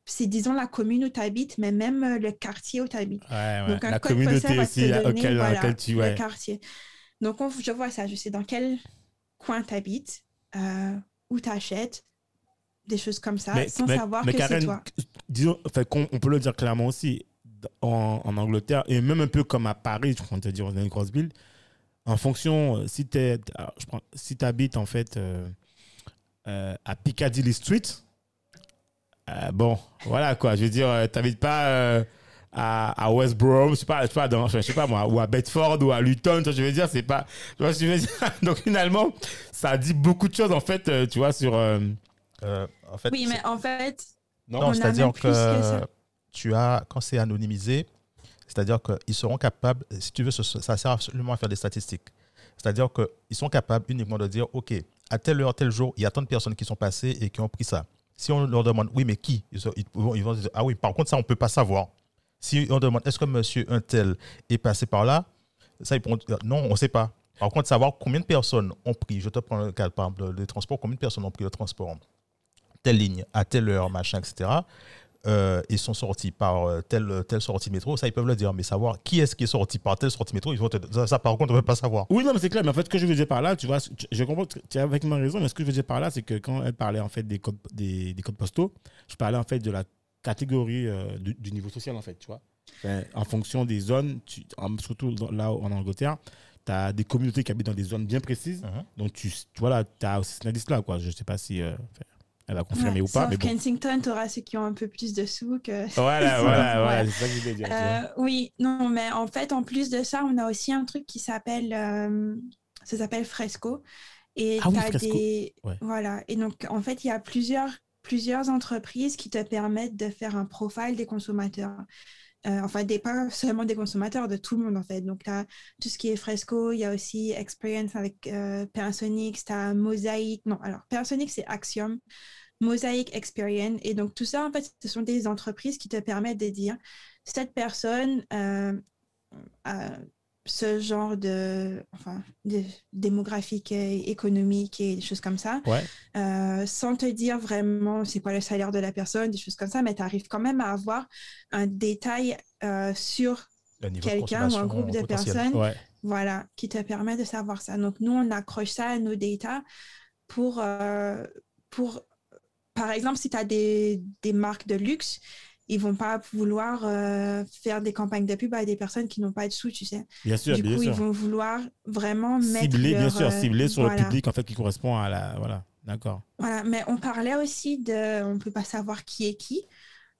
c'est disons la commune où tu habites, mais même euh, le quartier où tu habites. Ouais, ouais. Donc, un La code communauté va aussi donner, auquel, dans laquelle tu. le Ouais. quartier. Donc, on- je vois ça, je sais dans quel coin tu habites, où tu achètes, des choses comme ça, sans savoir que c'est toi. disons, enfin, qu'on- on peut le dire clairement aussi, en, en Angleterre, et même un peu comme à Paris, je compte te dire, dans une grosse ville, en fonction, euh, si tu si habites en fait euh, euh, à Piccadilly Street, euh, bon, voilà quoi, je veux dire, tu n'habites pas euh, à, à West Brom, je sais pas, je sais pas, dans, je sais pas moi, ou à Bedford ou à Luton, tu vois, je veux dire, c'est pas, tu vois je veux dire? Donc finalement, ça dit beaucoup de choses en fait, euh, tu vois, sur. euh, Euh, en fait, Oui, mais en fait, Non, c'est-à-dire que, tu as, quand c'est anonymisé, c'est-à-dire qu'ils seront capables, si tu veux, ça sert absolument à faire des statistiques. C'est-à-dire qu'ils sont capables uniquement de dire, OK, à telle heure, tel jour, il y a tant de personnes qui sont passées et qui ont pris ça. Si on leur demande, oui, mais qui? Ils, vont, ils vont dire, ah oui, par contre, ça, on ne peut pas savoir. Si on demande, est-ce que monsieur un tel est passé par là? Ça, ils pourront dire, non, on ne sait pas. Par contre, savoir combien de personnes ont pris, je te prends le cas, par exemple, des transports, combien de personnes ont pris le transport? Telle ligne, à telle heure, machin, etc. Euh, ils sont sortis par euh, telle, telle sortie métro, ça ils peuvent le dire, mais savoir qui est-ce qui est sorti par telle sortie métro, ils vont te- ça, ça, par contre on ne peut pas savoir. Oui, non, mais c'est clair. Mais en fait, ce que je veux dire par là, tu vois, je- comprends, tu as avec ma raison, mais ce que je veux dire par là, c'est que quand elle parlait en fait des codes, des, des codes postaux, je parlais en fait de la catégorie euh, du, du niveau social, en fait, tu vois. Enfin, en fonction des zones, tu- en- surtout dans- là en Angleterre, tu as des communautés qui habitent dans des zones bien précises. Mhm. Donc, tu, tu vois, là, tu as aussi cet indice-là, quoi. Je ne sais pas si euh, elle a confirmé ouais, ou pas, sauf mais bon. Kensington, tu auras ceux qui ont un peu plus de sous que. Voilà, voilà, voilà, c'est ça que je voulais dire. Euh, oui, non, mais en fait, en plus de ça, on a aussi un truc qui s'appelle, euh, ça s'appelle Fresco. Et Ah oui, Fresco. des, Ouais. voilà. Et donc, en fait, il y a plusieurs, plusieurs entreprises qui te permettent de faire un profile des consommateurs. Euh, enfin, des, pas seulement des consommateurs, de tout le monde, en fait. Donc, tu as tout ce qui est Fresco, il y a aussi Experience avec euh, tu as Mosaic. Non, alors, Persononix, c'est Axiom. Mosaic Experian. Et donc, tout ça, en fait, ce sont des entreprises qui te permettent de dire cette personne euh, a ce genre de, enfin, de démographique et économique et des choses comme ça, Ouais. euh, sans te dire vraiment c'est quoi le salaire de la personne, des choses comme ça, mais tu arrives quand même à avoir un détail euh, sur quelqu'un ou un groupe de personnes Ouais. voilà, qui te permet de savoir ça. Donc, nous, on accroche ça à nos data pour, euh, pour par exemple, si tu as des, des marques de luxe, ils vont pas vouloir euh, faire des campagnes de pub à des personnes qui n'ont pas de sous, tu sais. Bien sûr, du bien coup, sûr. ils vont vouloir vraiment mettre Cibler, bien leur, sûr, euh, cibler sur voilà. le public en fait qui correspond à la. Voilà, d'accord. Voilà, mais on parlait aussi de, on peut pas savoir qui est qui.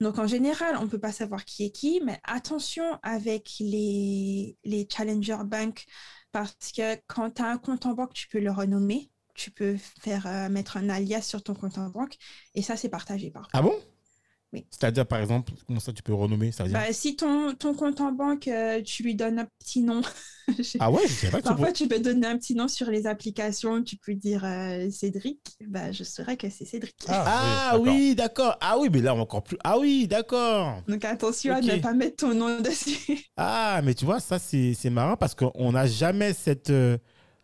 Donc en général, on peut pas savoir qui est qui, mais attention avec les, les challenger banks parce que quand tu as un compte en banque, tu peux le renommer, tu peux faire euh, mettre un alias sur ton compte en banque et ça c'est partagé par. Ah bon? Oui. C'est-à-dire, par exemple, comment ça tu peux renommer ça veut dire... Bah, si ton, ton compte en banque, euh, tu lui donnes un petit nom. Je Ah ouais, je sais pas Parfois, peux- tu peux donner un petit nom sur les applications. Tu peux dire euh, Cédric. Bah, je saurais que c'est Cédric. Ah d'accord. oui, d'accord. Ah oui, mais là, encore plus. Ah oui, d'accord. Donc attention à ne pas mettre ton nom dessus. Ah, mais tu vois, ça, c'est c'est marrant parce qu'on n'a jamais cette, euh,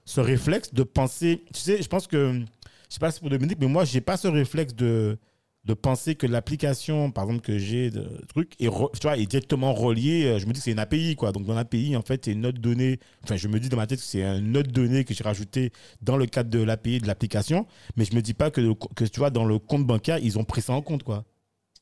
ce réflexe de penser. Tu sais, je pense que. Je sais pas si c'est pour Dominique, mais moi, j'ai pas ce réflexe de, de penser que l'application, par exemple, que j'ai de truc, est, re- tu vois, est directement reliée. euh, Je me dis que c'est une API, quoi. Donc, dans l'API, en fait, c'est une autre donnée. Enfin, je me dis dans ma tête que c'est une autre donnée que j'ai rajoutée dans le cadre de l'API de l'application. Mais je me dis pas que, le- que, tu vois, dans le compte bancaire, ils ont pris ça en compte, quoi.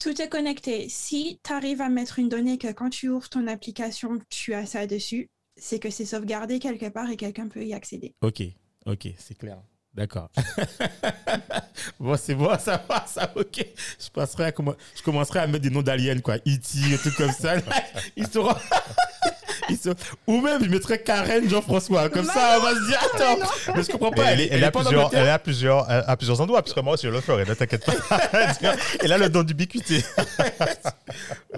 Tout est connecté. Si tu arrives à mettre une donnée que quand tu ouvres ton application, tu as ça dessus, c'est que c'est sauvegardé quelque part et quelqu'un peut y accéder. Ok, ok, c'est clair. D'accord. bon, c'est bon, ça va, ça, ok. Je, passerai à commen- je commencerai à mettre des noms d'aliens, quoi. E.T., un truc comme ça. Ils seront... Ils sont- Ou même, je mettrais Karen Jean-François. Comme ça, on va se dire, attends, mais je comprends pas. elle, est- elle à plusieurs, elle est à plusieurs, à plusieurs endroits, puisque moi aussi je le ferai, ne t'inquiète pas. Elle a le don d'ubiquité.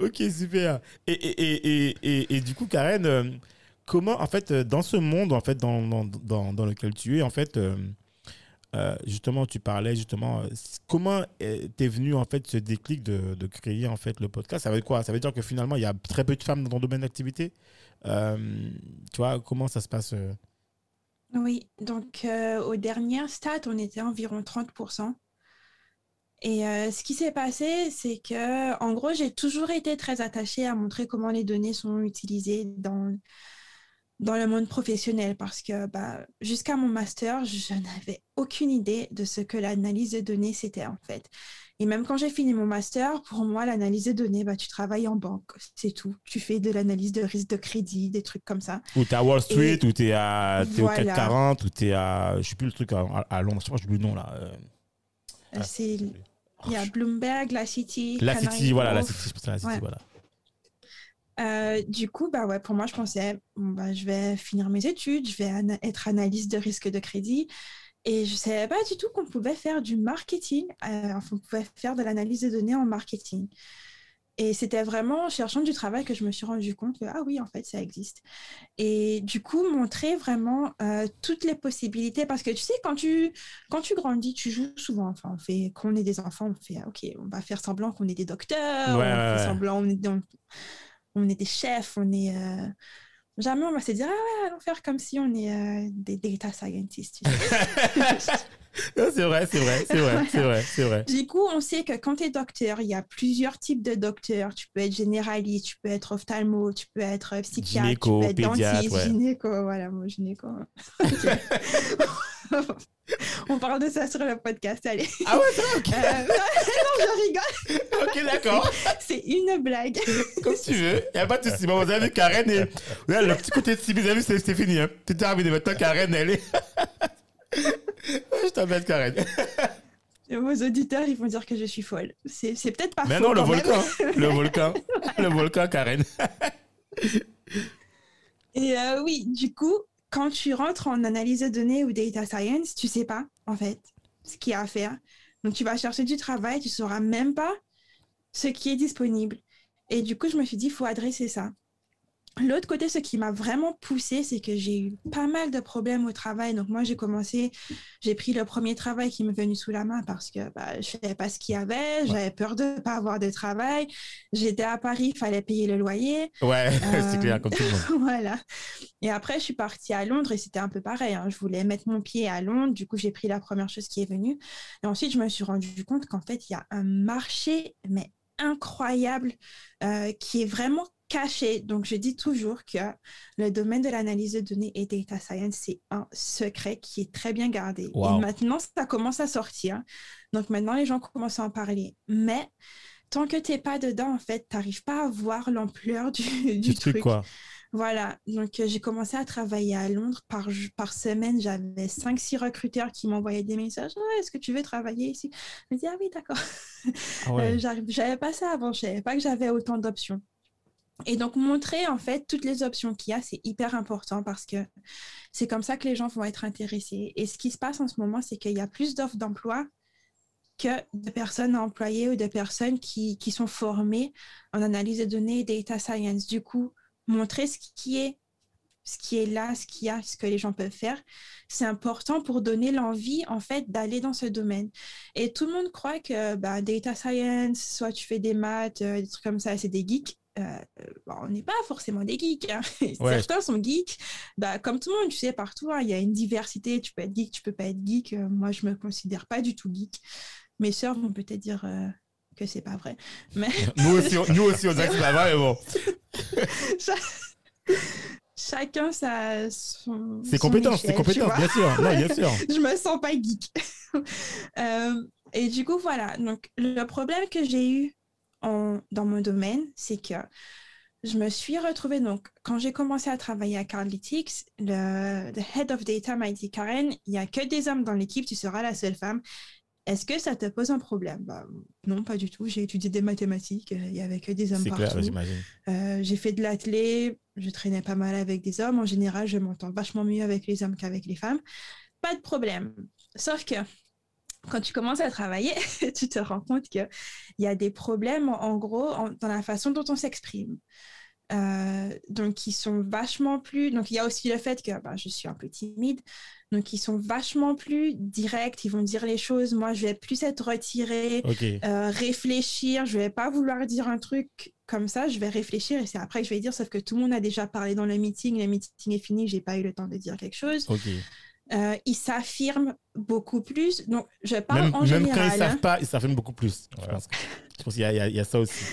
Ok, super. Et, et, et, et, et, et du coup, Karen, euh, comment, en fait, euh, dans ce monde, en fait, dans, dans, dans, dans lequel tu es, en fait, euh, euh, justement, tu parlais, justement, euh, comment euh, t'es venu, en fait, ce déclic de, créer, en fait, le podcast? Ça veut dire quoi? Ça veut dire que finalement, il y a très peu de femmes dans ton domaine d'activité? Tu vois, comment ça se passe Oui, donc aux dernières stats, on était environ 30%. Et ce qui s'est passé, c'est que, en gros, j'ai toujours été très attachée à montrer comment les données sont utilisées dans, dans le monde professionnel parce que bah, jusqu'à mon master, je n'avais aucune idée de ce que l'analyse de données c'était en fait. Et même quand j'ai fini mon master, pour moi, l'analyse de données, bah, tu travailles en banque, c'est tout. Tu fais de l'analyse de risque de crédit, des trucs comme ça. Ou t'es à Wall Street, Et- ou t'es à- t'es au Voilà. 40, ou t'es à. Je sais plus le truc à, à Londres, je sais pas, oublié le nom là. euh, c'est oh, Il y a je- Bloomberg, la City, La City, voilà, la. City, je pense à la City, Ouais. voilà. Euh, du coup, bah ouais, pour moi, je pensais, bon, bah, je vais finir mes études, je vais être analyste de risque de crédit. Et je ne savais pas du tout qu'on pouvait faire du marketing, euh, enfin, on pouvait faire de l'analyse de données en marketing. Et c'était vraiment en cherchant du travail que je me suis rendu compte que, ah oui, en fait, ça existe. Et du coup, montrer vraiment euh, toutes les possibilités. Parce que tu sais, quand tu, quand tu grandis, tu joues souvent. Enfin, on fait, quand on est des enfants, on fait, OK, on va faire semblant qu'on est des docteurs, Ouais, on fait ouais. semblant, on est, dans- on est des chefs, on est. euh, Jamais on va se dire, ah ouais, allons faire comme si on est euh, des data scientists. tu sais. Non, C'est vrai, c'est vrai, c'est vrai, c'est vrai, c'est vrai. Du coup, on sait que quand tu es docteur, il y a plusieurs types de docteurs. Tu peux être généraliste, tu peux être ophtalmo, tu peux être euh, psychiatre, Gynéco, tu peux être pédiatre, dentiste, ouais. gynéco. Voilà, moi, gynéco. On parle de ça sur le podcast, allez. Ah ouais, ça ok. Euh, non, je rigole, Ok, d'accord. c'est une blague. Comme tu veux. Il n'y a pas de souci. Bon, vous avez vu Karen et là, le petit côté de Sibyl, vous avez vu, c'est fini. Hein. C'est terminé. Maintenant, Karen, elle est. Je t'embête, Karen. Vos auditeurs, ils vont dire que je suis folle. C'est c'est peut-être pas Mais faux non, le quand même. volcan. Le volcan. Le volcan, Karen. Et euh, oui, du coup, quand tu rentres en analyse de données ou data science, tu sais pas, en fait, ce qu'il y a à faire. Donc, tu vas chercher du travail, tu sauras même pas ce qui est disponible. Et du coup, je me suis dit, il faut adresser ça. L'autre côté, ce qui m'a vraiment poussé, c'est que j'ai eu pas mal de problèmes au travail. Donc, moi, j'ai commencé, j'ai pris le premier travail qui m'est venu sous la main parce que bah, je savais pas ce qu'il y avait, j'avais peur de ne pas avoir de travail. J'étais à Paris, il fallait payer le loyer. Ouais, c'est Euh, clair, comme tout le monde. voilà. Et après, je suis partie à Londres et c'était un peu pareil. hein. Je voulais mettre mon pied à Londres. Du coup, j'ai pris la première chose qui est venue. Et ensuite, je me suis rendu compte qu'en fait, il y a un marché, mais incroyable, euh, qui est vraiment caché. Donc, je dis toujours que le domaine de l'analyse de données et data science, c'est un secret qui est très bien gardé. Wow. Et maintenant, ça commence à sortir. Donc, maintenant, les gens commencent à en parler. Mais tant que tu n'es pas dedans, en fait, tu n'arrives pas à voir l'ampleur du, du truc, quoi. Voilà, donc euh, j'ai commencé à travailler à Londres. Par, par semaine, j'avais 5-6 recruteurs qui m'envoyaient des messages. Ah, Est-ce que tu veux travailler ici? Je me dis, ah oui, d'accord. Ah ouais. Euh, j'avais pas ça avant, je savais pas que j'avais autant d'options. Et donc, montrer en fait toutes les options qu'il y a, c'est hyper important parce que c'est comme ça que les gens vont être intéressés. Et ce qui se passe en ce moment, c'est qu'il y a plus d'offres d'emploi que de personnes à employer ou de personnes qui, qui sont formées en analyse de données data science. Du coup, montrer ce qui est ce qui est là, ce qu'il y a, ce que les gens peuvent faire, c'est important pour donner l'envie en fait d'aller dans ce domaine. Et tout le monde croit que bah, data science, soit tu fais des maths, euh, des trucs comme ça, c'est des geeks. Euh, bon, on n'est pas forcément des geeks. hein. Ouais. Certains sont geeks. Bah, comme tout le monde, tu sais, partout, hein, il y a une diversité. Tu peux être geek, tu peux pas être geek. Euh, moi, je me considère pas du tout geek. Mes sœurs vont peut-être dire euh, que c'est pas vrai. Mais Nous aussi, on- nous aussi, on dirait que c'est pas vrai, mais bon. chacun sa son. C'est son compétence, c'est échelle, tu compétence, vois. bien sûr. Non, bien sûr. je me sens pas geek. Euh, et du coup, voilà. Donc, le problème que j'ai eu en- dans mon domaine, c'est que je me suis retrouvée, donc, quand j'ai commencé à travailler à Carlytics, le the head of data m'a dit, Karen, il n'y a que des hommes dans l'équipe, tu seras la seule femme. Est-ce que ça te pose un problème? Bah, Non, pas du tout. J'ai étudié des mathématiques, euh, il n'y avait que des hommes C'est clair, partout. j'imagine. Euh, j'ai fait de l'athlé. je traînais pas mal avec des hommes. En général, je m'entends vachement mieux avec les hommes qu'avec les femmes. Pas de problème. Sauf que quand tu commences à travailler, tu te rends compte qu'il y a des problèmes, en, gros, en- dans la façon dont on s'exprime. Euh, donc, ils sont vachement plus. Donc, il y a aussi le fait que bah, je suis un peu timide. Donc, ils sont vachement plus directs. Ils vont dire les choses. Moi, je vais plus être retirée, euh, réfléchir. Je vais pas vouloir dire un truc comme ça. Je vais réfléchir et c'est après que je vais dire. Sauf que tout le monde a déjà parlé dans le meeting. Le meeting est fini. J'ai pas eu le temps de dire quelque chose. Ok. Euh, ils s'affirment beaucoup plus. Donc, je parle Même, en même quand général. ils savent hein. pas, ils s'affirment beaucoup plus. Je pense, je pense qu'il y, a- y y ça aussi.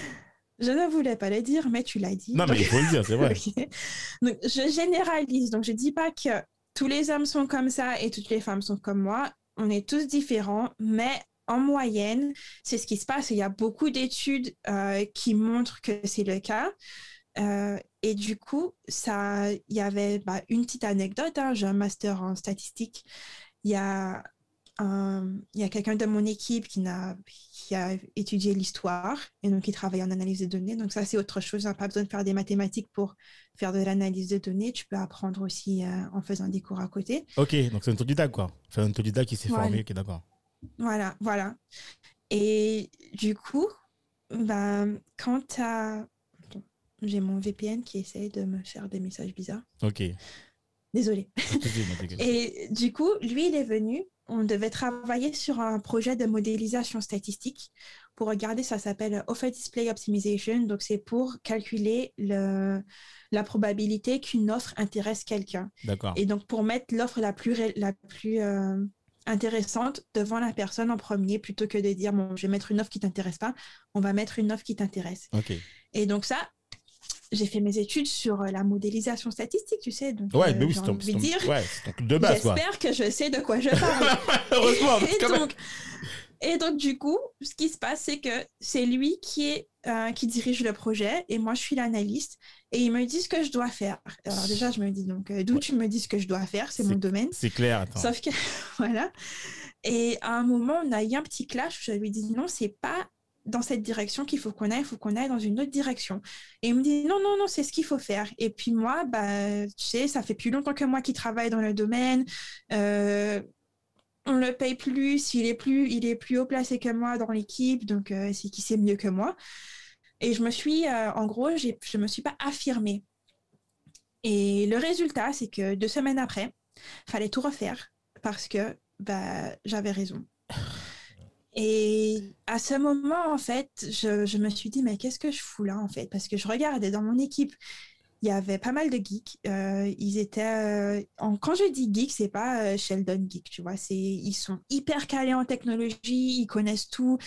Je ne voulais pas le dire, mais tu l'as dit. Non, mais il faut le dire, c'est vrai. Donc, je généralise. Donc, je dis pas que tous les hommes sont comme ça et toutes les femmes sont comme moi. On est tous différents, mais en moyenne, c'est ce qui se passe. Il y a beaucoup d'études euh, qui montrent que c'est le cas. Euh, et du coup, ça, il y avait bah, une petite anecdote. hein. J'ai un master en statistique. Il y a, il y a quelqu'un de mon équipe qui, n'a, qui a étudié l'histoire et donc qui travaille en analyse de données. Donc ça, c'est autre chose. hein. Pas besoin de faire des mathématiques pour faire de l'analyse de données. Tu peux apprendre aussi euh, en faisant des cours à côté. Ok, donc c'est un autodidacte, quoi. C'est un autodidacte qui s'est Voilà. formé, ok, d'accord. Voilà, voilà. Et du coup, ben, quand tu as... J'ai mon VPN qui essaye de me faire des messages bizarres. Ok. Désolée. Et du coup, lui, il est venu. On devait travailler sur un projet de modélisation statistique pour regarder, ça s'appelle Offer Display Optimization. Donc, c'est pour calculer le, la probabilité qu'une offre intéresse quelqu'un. D'accord. Et donc, pour mettre l'offre la plus, la plus euh, intéressante devant la personne en premier, plutôt que de dire, bon, je vais mettre une offre qui t'intéresse pas, on va mettre une offre qui t'intéresse. Ok. Et donc, ça, j'ai fait mes études sur euh, la modélisation statistique, tu sais. Donc, Ouais, euh, mais oui, c'est ton, ton- dire, ouais, ton de base. J'espère que je sais de quoi je parle. Heureusement, et, quand même. donc, et donc, du coup, ce qui se passe, c'est que c'est lui qui, est, euh, qui dirige le projet et moi, je suis l'analyste. Et il me dit ce que je dois faire. Alors déjà, je me dis, donc, euh, d'où Ouais. tu me dis ce que je dois faire? C'est mon domaine. C'est clair, attends. Sauf que, voilà. Et à un moment, on a eu un petit clash où je lui dis, non, c'est pas dans cette direction qu'il faut qu'on aille, il faut qu'on aille dans une autre direction. Et il me dit, non, non, non, c'est ce qu'il faut faire. Et puis moi, bah, tu sais, ça fait plus longtemps que moi qui travaille dans le domaine. Euh, on le paye plus, il est plus, il est plus haut placé que moi dans l'équipe, donc euh, c'est qui sait mieux que moi. Et je me suis, euh, en gros, je me suis pas affirmée. Et le résultat, c'est que deux semaines après, fallait tout refaire parce que bah, j'avais raison. Et à ce moment, en fait, je, je me suis dit, mais qu'est-ce que je fous là, en fait? Parce que je regardais dans mon équipe, il y avait pas mal de geeks. Euh, ils étaient. euh, en- quand je dis geek, c'est pas euh, Sheldon geek, tu vois. C'est, ils sont hyper calés en technologie, ils connaissent tout.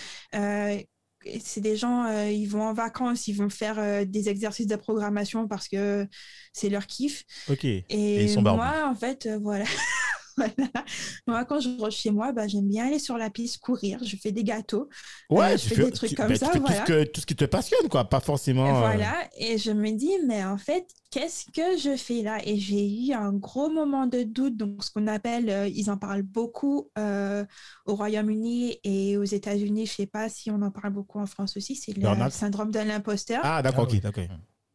C'est des gens, ils vont en vacances, ils vont faire des exercices de programmation parce que c'est leur kiff. Ok. Et, ils sont barbus. moi, en fait, voilà. Voilà. Moi, quand je rentre chez moi, bah, j'aime bien aller sur la piste, courir. Je fais des gâteaux. Ouais, Euh, tu je fais fais des trucs tu- comme bah, ça, fais voilà. tout, ce que, tout ce qui te passionne, quoi. Pas forcément. Et euh, voilà. Et je me dis, mais en fait, qu'est-ce que je fais là? Et j'ai eu un gros moment de doute. Donc, ce qu'on appelle, euh, ils en parlent beaucoup euh, au Royaume-Uni et aux États-Unis. Je sais pas si on en parle beaucoup en France aussi. C'est le syndrome de l'imposteur. Ah, d'accord, Ah oui. ok, d'accord.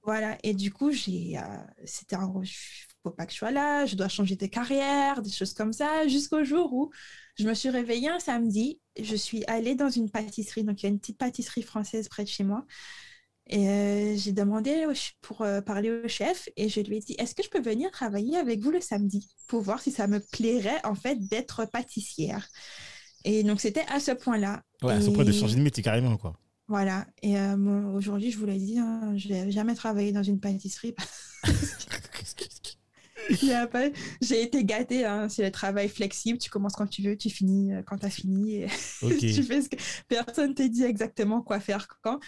Voilà, et du coup, j'ai, euh, c'était un faut pas que je sois là, je dois changer de carrière, des choses comme ça, jusqu'au jour où je me suis réveillée un samedi, je suis allée dans une pâtisserie, donc il y a une petite pâtisserie française près de chez moi, et euh, j'ai demandé au pour euh, parler au chef, et je lui ai dit, est-ce que je peux venir travailler avec vous le samedi pour voir si ça me plairait en fait d'être pâtissière? Et donc c'était à ce point-là. Ouais, à ce point de changer de métier carrément, quoi. voilà. Et euh, bon, aujourd'hui, je vous l'ai dit, hein, je n'ai jamais travaillé dans une pâtisserie. J'ai été gâtée. hein, C'est le travail flexible. Tu commences quand tu veux, tu finis euh, quand tu as fini. et tu fais ce que personne t'a dit exactement quoi faire quand.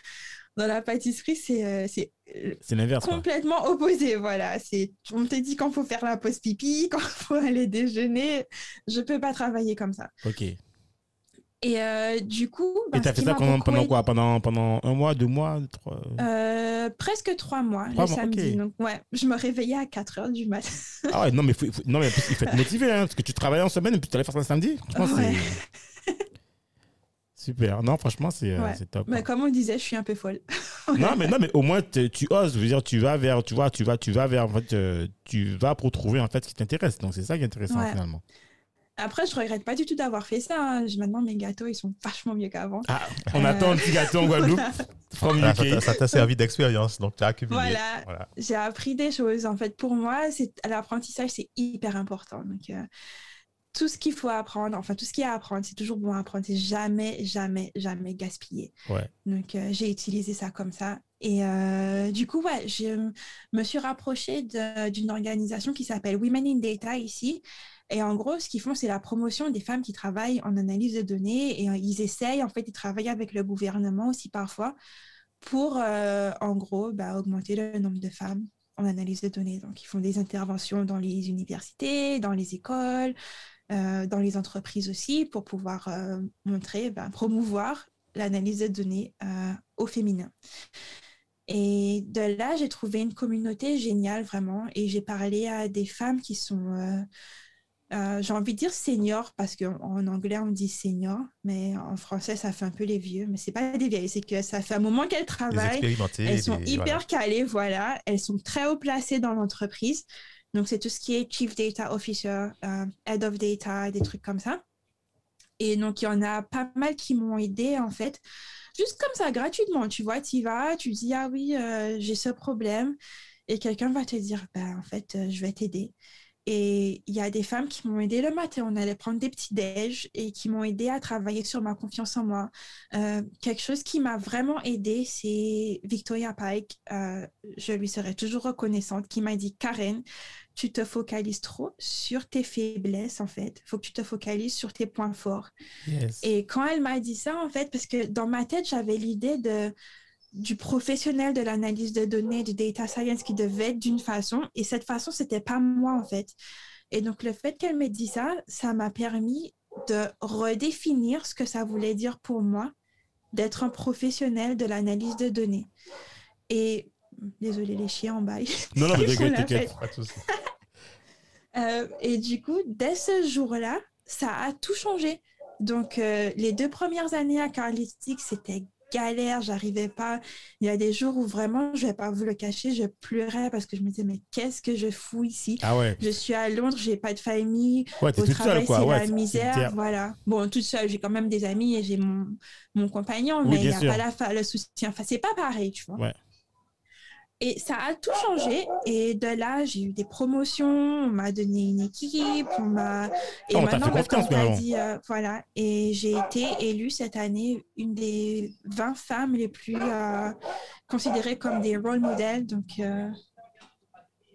Dans la pâtisserie, c'est euh, euh, l'inverse, quoi. complètement opposé. Voilà, on te dit quand faut faire la pause pipi, quand faut aller déjeuner. Je peux pas travailler comme ça. Ok. Et Et euh, du coup, bah, t'as ce fait ça pendant, pendant quoi? Pendant, pendant un mois, deux mois, trois? Euh, presque trois mois Trois le mois, samedi. Donc, ouais, je me réveillais à 4 heures du matin. Ah ouais, non, mais, faut- faut- non, mais il faut être motivé, hein, parce que tu travailles en semaine et puis tu allais faire ça le samedi. Ouais. Super. Non, franchement, c'est euh, Ouais. c'est top. Mais comme on disait, je suis un peu folle. Non, mais non, mais au moins tu oses. Je veux dire, tu vas vers, tu vois, tu vas, tu vas vers, en fait, tu vas pour trouver en fait ce qui t'intéresse. Donc c'est ça qui est intéressant Ouais. finalement. Après, je regrette pas du tout d'avoir fait ça. hein. Maintenant, mes gâteaux, ils sont vachement mieux qu'avant. Ah, on Euh, attend un petit gâteau en Guadeloupe, from Voilà, ça t'a- ça t'a servi d'expérience, donc tu as accumulé. Voilà. Voilà. J'ai appris des choses. En fait, pour moi, l'apprentissage, c'est hyper important. Donc, euh, tout ce qu'il faut apprendre, enfin, tout ce qu'il y a à apprendre, c'est toujours bon à apprendre. C'est jamais, jamais, jamais gaspillé. Ouais. Donc, euh, j'ai utilisé ça comme ça. Et euh, du coup, ouais, je me suis rapprochée d'une organisation qui s'appelle Women in Data ici. Et en gros, ce qu'ils font, c'est la promotion des femmes qui travaillent en analyse de données. Et euh, ils essayent, en fait, de travailler avec le gouvernement aussi parfois pour, euh, en gros, bah, augmenter le nombre de femmes en analyse de données. Donc, ils font des interventions dans les universités, dans les écoles, euh, dans les entreprises aussi, pour pouvoir montrer, bah, promouvoir l'analyse de données au féminin. Et de là, j'ai trouvé une communauté géniale, vraiment. Et j'ai parlé à des femmes qui sont, euh, j'ai envie de dire seniors, parce qu'en en anglais, on dit senior, mais en français, ça fait un peu les vieux. Mais c'est pas des vieilles, c'est que ça fait un moment qu'elles Les travaillent. Elles sont hyper voilà. calées, voilà. Elles sont très haut placées dans l'entreprise. Donc, c'est tout ce qui est Chief Data Officer, euh, Head of Data, des trucs comme ça. Et donc, il y en a pas mal qui m'ont aidé, en fait. Juste comme ça, gratuitement. Tu vois, tu y vas, tu dis, ah oui, euh, j'ai ce problème. Et quelqu'un va te dire, ben, en fait, je vais t'aider. Et il y a des femmes qui m'ont aidé le matin. On allait prendre des petits déj et qui m'ont aidé à travailler sur ma confiance en moi. Euh, quelque chose qui m'a vraiment aidé, c'est Victoria Pike. Euh, je lui serai toujours reconnaissante, qui m'a dit Karen, tu te focalises trop sur tes faiblesses en fait. Il faut que tu te focalises sur tes points forts. Yes. Et quand elle m'a dit ça, en fait, parce que dans ma tête, j'avais l'idée de du professionnel de l'analyse de données, du data science qui devait être d'une façon, et cette façon, c'était pas moi, en fait. Et donc, le fait qu'elle m'ait dit ça, ça m'a permis de redéfinir ce que ça voulait dire pour moi d'être un professionnel de l'analyse de données. Et, désolé les chiens en bail. Non, non, t'inquiète. Pas de souci. Euh, et du coup, dès ce jour-là, ça a tout changé. Donc, euh, les deux premières années à Carlistic, c'était galère, j'arrivais pas. Il y a des jours où vraiment, je vais pas vous le cacher, je pleurais parce que je me disais, mais qu'est-ce que je fous ici? Ah ouais. Je suis à Londres, j'ai pas de famille. Ouais, Au travail, c'est Ouais, la misère, voilà. Bon, toute seule, j'ai quand même des amis et j'ai mon, mon compagnon, Oui, mais il n'y a sûr. pas la, le soutien. Enfin, c'est pas pareil, tu vois. Et ça a tout changé. Et de là, j'ai eu des promotions, on m'a donné une équipe, on m'a. Et Oh, on maintenant, fait bah, confiance, comme t'as finalement. dit, euh, voilà. Et j'ai été élue cette année une des 20 femmes les plus euh, considérées comme des role models. Donc, euh,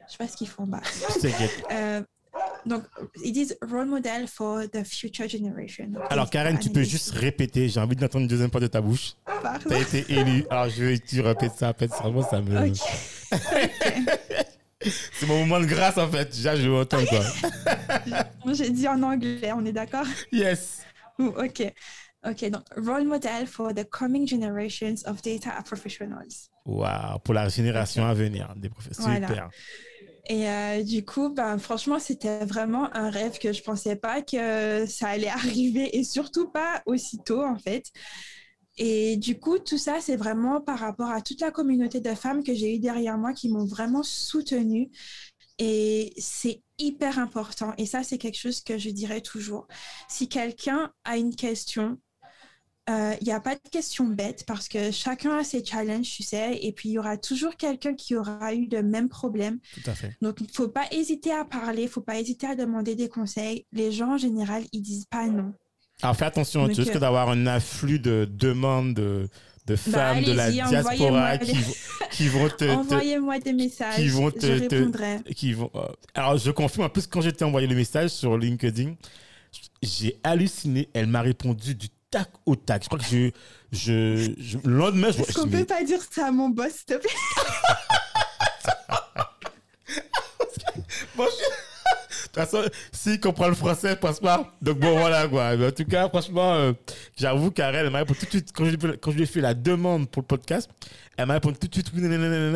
je sais pas ce qu'ils font. Bah. T'inquiète. Euh, donc, ils disent role model for the future generation. Donc, Alors, Karen, tu peux juste répéter. J'ai envie d'entendre une deuxième fois de ta bouche. Pardon. T'as été élu. Alors, je veux que tu répètes ça. En fait, vraiment, ça me. C'est mon moment de grâce, en fait. Déjà, je veux entendre, quoi. Moi, J'ai dit en anglais, on est d'accord? Yes. Ok. Ok, donc role model for the coming generations of data professionals. Waouh. Pour la génération à venir des professeurs. Voilà. Super. Et euh, du coup, ben, franchement, c'était vraiment un rêve que je pensais pas que ça allait arriver et surtout pas aussitôt, en fait. Et du coup, tout ça, c'est vraiment par rapport à toute la communauté de femmes que j'ai eu derrière moi qui m'ont vraiment soutenue. Et c'est hyper important. Et ça, c'est quelque chose que je dirais toujours. Si quelqu'un a une question, euh, il n'y a pas de question bête parce que chacun a ses challenges, tu sais. Et puis, il y aura toujours quelqu'un qui aura eu le même problème. Tout à fait. Donc, il ne faut pas hésiter à parler, il ne faut pas hésiter à demander des conseils. Les gens, en général, ils disent pas non. Alors, fais attention. Donc, tu risques euh, d'avoir un afflux de demandes de, de femmes de la diaspora qui, vont- qui vont te- Envoyez-moi des messages, qui vont te- je te- répondrai. qui vont. euh, Alors, je confirme. En plus, quand j'ai envoyé le message sur LinkedIn, j'ai halluciné. Elle m'a répondu du tac au tac. Je crois que je, je, je- le lendemain, je, Est-ce je qu'on peut pas dire ça à mon boss, s'il te plaît? Je- toute façon, s'il comprend le français, il passe pas. Donc bon, voilà quoi. Mais en tout cas, franchement, euh, j'avoue, elle m'a répondu tout de suite. Quand je, lui ai fait- quand je lui ai fait la demande pour le podcast, elle m'a répondu tout de suite.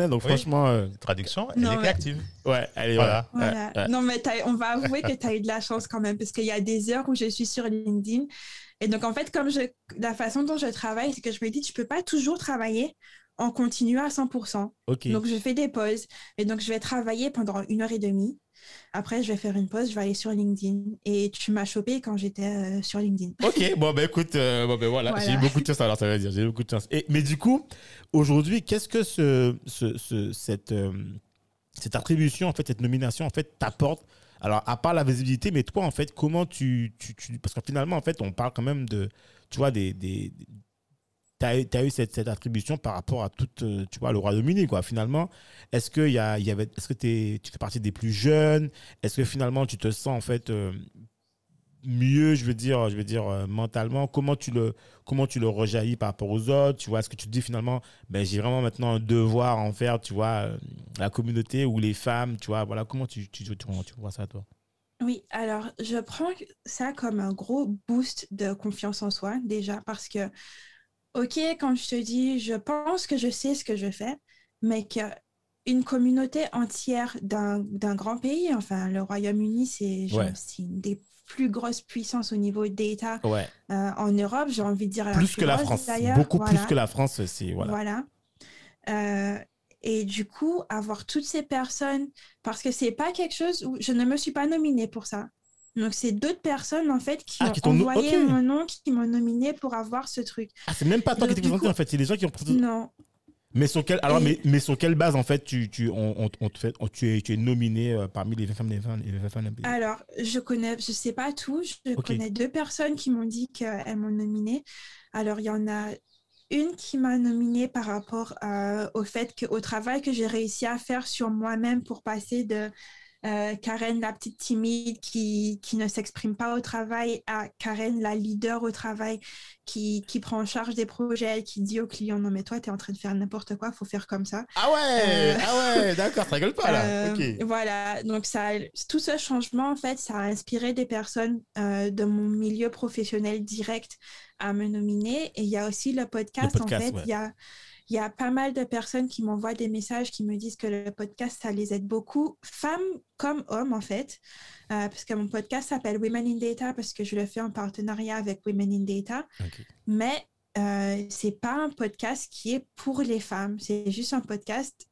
Donc Oui. franchement, euh, Traduction, elle Non, est mais- réactive. ouais, allez, Voilà. voilà. Voilà. Ouais, ouais. Non, mais on va avouer que tu as eu de la chance quand même, parce qu'il y a des heures où je suis sur LinkedIn. Et donc, en fait, comme je, la façon dont je travaille, c'est que je me dis, tu peux pas toujours travailler en continu à 100%. Ok. Donc, je fais des pauses. Et donc, je vais travailler pendant une heure et demie. Après, je vais faire une pause, je vais aller sur LinkedIn. Et tu m'as chopé quand j'étais euh, sur LinkedIn. Ok, bon, ben écoute, euh, bon, ben voilà, Voilà. j'ai eu beaucoup de chance alors, ça veut dire, j'ai eu beaucoup de chance. Et, mais du coup, aujourd'hui, qu'est-ce que ce, ce, ce- cette, euh, cette attribution, en fait, cette nomination, en fait, t'apporte? Alors, à part la visibilité, mais toi, en fait, comment tu. tu, tu- parce que finalement, en fait, on parle quand même de. Tu vois, des. des tu as, eu cette, cette attribution par rapport à tout, euh, tu vois, le Royaume-Uni, quoi. Finalement, est-ce que, y a, y avait, est-ce que t'es- tu fais partie des plus jeunes? Est-ce que finalement, tu te sens, en fait, euh, mieux, je veux dire, je veux dire euh, mentalement? Comment tu le, comment tu le rejaillis par rapport aux autres Tu vois, est-ce que tu te dis finalement, ben, j'ai vraiment maintenant un devoir à en faire, tu vois, la communauté ou les femmes, tu vois, voilà, comment tu, tu vois ça, toi? Oui, alors je prends ça comme un gros boost de confiance en soi, déjà, parce que, ok, quand je te dis, je pense que je sais ce que je fais, mais qu'une communauté entière d'un grand pays, enfin, le Royaume-Uni, c'est Ouais. une des plus grosses puissances au niveau data Ouais, euh, en Europe, j'ai envie de dire la plus plus que la France, beaucoup voilà. plus que la France, voilà. Voilà. Euh, et du coup, avoir toutes ces personnes, parce que c'est pas quelque chose où je ne me suis pas nominée pour ça. Donc, c'est d'autres personnes, en fait, qui Ah, ont qui envoyé mon nom, qui m'ont nominé pour avoir ce truc. Ah, c'est même pas toi qui t'es présenté coup- en fait, c'est les gens qui ont présenté. Non. Mais sur quelle, alors, Et- mais, mais sur quelle base en fait tu, tu, on, on- te fait, on- tu, es, tu es nominé euh, parmi les 20 femmes, les 20, les 20 femmes Alors, je connais, je sais pas tout. Je connais deux personnes qui m'ont dit qu'elles m'ont nominée. Alors, il y en a une qui m'a nominée par rapport euh, au fait qu'au travail que j'ai réussi à faire sur moi-même pour passer de euh, Karen, la petite timide qui, qui ne s'exprime pas au travail, à Karen, la leader au travail qui, qui prend en charge des projets, qui dit au client Non, mais toi, tu es en train de faire n'importe quoi, faut faire comme ça. Ah ouais, Euh, ah ouais, d'accord, ça rigole pas là. Euh. Voilà, donc ça, tout ce changement, en fait, ça a inspiré des personnes euh, de mon milieu professionnel direct à me nominer. Et il y a aussi le podcast, podcast, en fait. ouais. Il y a, il y a pas mal de personnes qui m'envoient des messages qui me disent que le podcast, ça les aide beaucoup, femmes comme hommes, en fait. Euh, parce que mon podcast s'appelle Women in Data parce que je le fais en partenariat avec Women in Data. Mais euh, c'est pas un podcast qui est pour les femmes. C'est juste un podcast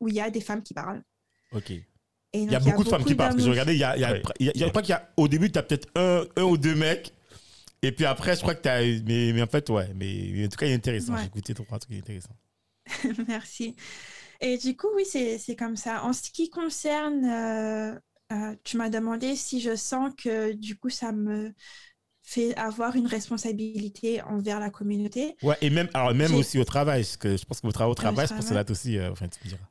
où il y a des femmes qui parlent. Ok. Il y a beaucoup de femmes qui parlent. Parce que il y a, y crois qu'il y a, au début, tu as peut-être un, un ou deux mecs. Et puis après, je crois que tu as. Mais, mais en fait, ouais. Mais, mais en tout cas, il est intéressant. Ouais. J'ai écouté trois trucs intéressants. Merci. Et du coup, oui, c'est comme ça. En ce qui concerne, euh, euh, tu m'as demandé si je sens que du coup, ça me fait avoir une responsabilité envers la communauté. Ouais, et même, alors, même aussi au travail. Parce que je pense que au travail, au travail, je pense que là aussi. euh, enfin, tu me diras.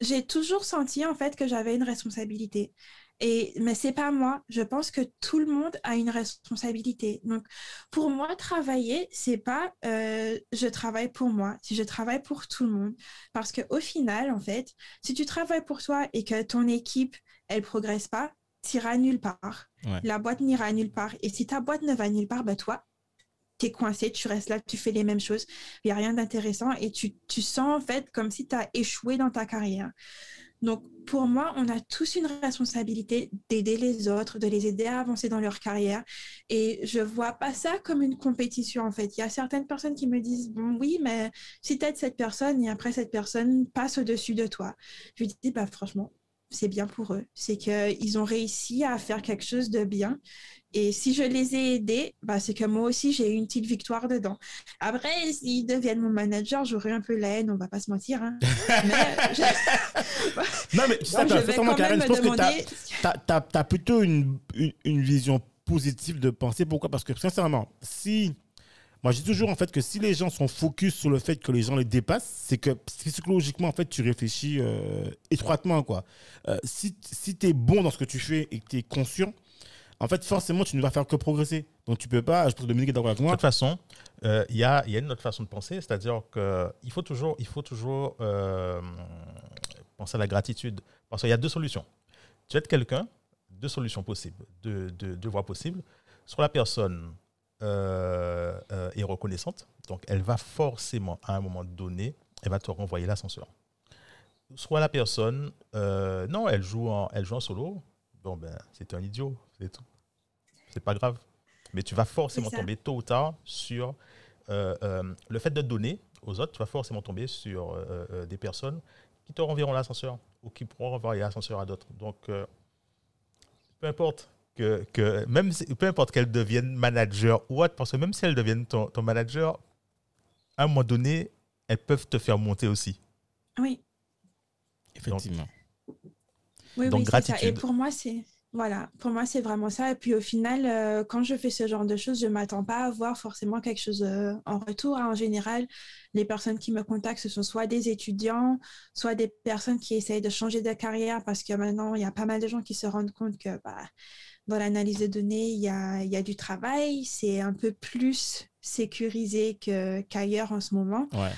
J'ai toujours senti en fait que j'avais une responsabilité. Et, mais c'est pas moi. Je pense que tout le monde a une responsabilité. Donc, pour moi, travailler, c'est pas euh, je travaille pour moi, si je travaille pour tout le monde. Parce que au final, en fait, si tu travailles pour toi et que ton équipe, elle progresse pas, t'iras nulle part. Ouais. La boîte n'ira nulle part. Et si ta boîte ne va nulle part, bah toi, t'es coincé, tu restes là, tu fais les mêmes choses. Il n'y a rien d'intéressant et tu, tu sens en fait comme si tu as échoué dans ta carrière. Donc, pour moi, on a tous une responsabilité d'aider les autres, de les aider à avancer dans leur carrière. Et je vois pas ça comme une compétition, en fait. Il y a certaines personnes qui me disent, bon, oui, mais si tu aides cette personne et après cette personne passe au-dessus de toi. Je dis, bah, franchement, c'est bien pour eux. C'est qu'ils ont réussi à faire quelque chose de bien. Et si je les ai aidés, bah, c'est que moi aussi, j'ai eu une petite victoire dedans. Après, s'ils deviennent mon manager, j'aurai un peu la haine, on va pas se mentir. hein. Mais je- Non, mais tu sais, je Karen, je pense que tu as, plutôt une, une, une vision positive de penser. Pourquoi? Parce que sincèrement, si. Moi, j'ai toujours en fait que si les gens sont focus sur le fait que les gens les dépassent, c'est que psychologiquement, en fait, tu réfléchis euh, étroitement. Quoi. Euh, si si tu es bon dans ce que tu fais et que tu es conscient, en fait, forcément, tu ne vas faire que progresser. Donc, tu peux pas. Je pense que Dominique est d'accord avec De moi. toute façon, euh, il y, a, une autre façon de penser, c'est-à-dire qu'il faut toujours, il faut toujours euh, penser à la gratitude. Parce qu'il y a deux solutions. Tu aides quelqu'un, deux solutions possibles, deux, voies possibles. Soit la personne euh, est reconnaissante, donc elle va forcément, à un moment donné, elle va te renvoyer l'ascenseur. Soit la personne, non, elle joue, en, elle joue en solo, bon ben, c'est un idiot, c'est tout. C'est pas grave. Mais tu vas forcément tomber tôt ou tard sur euh, euh, le fait de donner aux autres, tu vas forcément tomber sur euh, euh, des personnes qui te renverront l'ascenseur ou qui pourront renvoyer l'ascenseur à d'autres. Donc, euh, peu importe que, que même si- peu importe qu'elles deviennent manager ou autre, parce que même si elles deviennent ton, ton manager, à un moment donné, elles peuvent te faire monter aussi. Oui, Effectivement. oui, Donc, oui, c'est ça. Et pour moi, c'est voilà, pour moi, c'est vraiment ça. Et puis au final, euh, quand je fais ce genre de choses, je m'attends pas à avoir forcément quelque chose euh, en retour. En général, les personnes qui me contactent, ce sont soit des étudiants, soit des personnes qui essayent de changer de carrière parce que maintenant, il y a pas mal de gens qui se rendent compte que bah, dans l'analyse de données, il y a, du travail. C'est un peu plus sécurisé qu'ailleurs en ce moment. Ouais.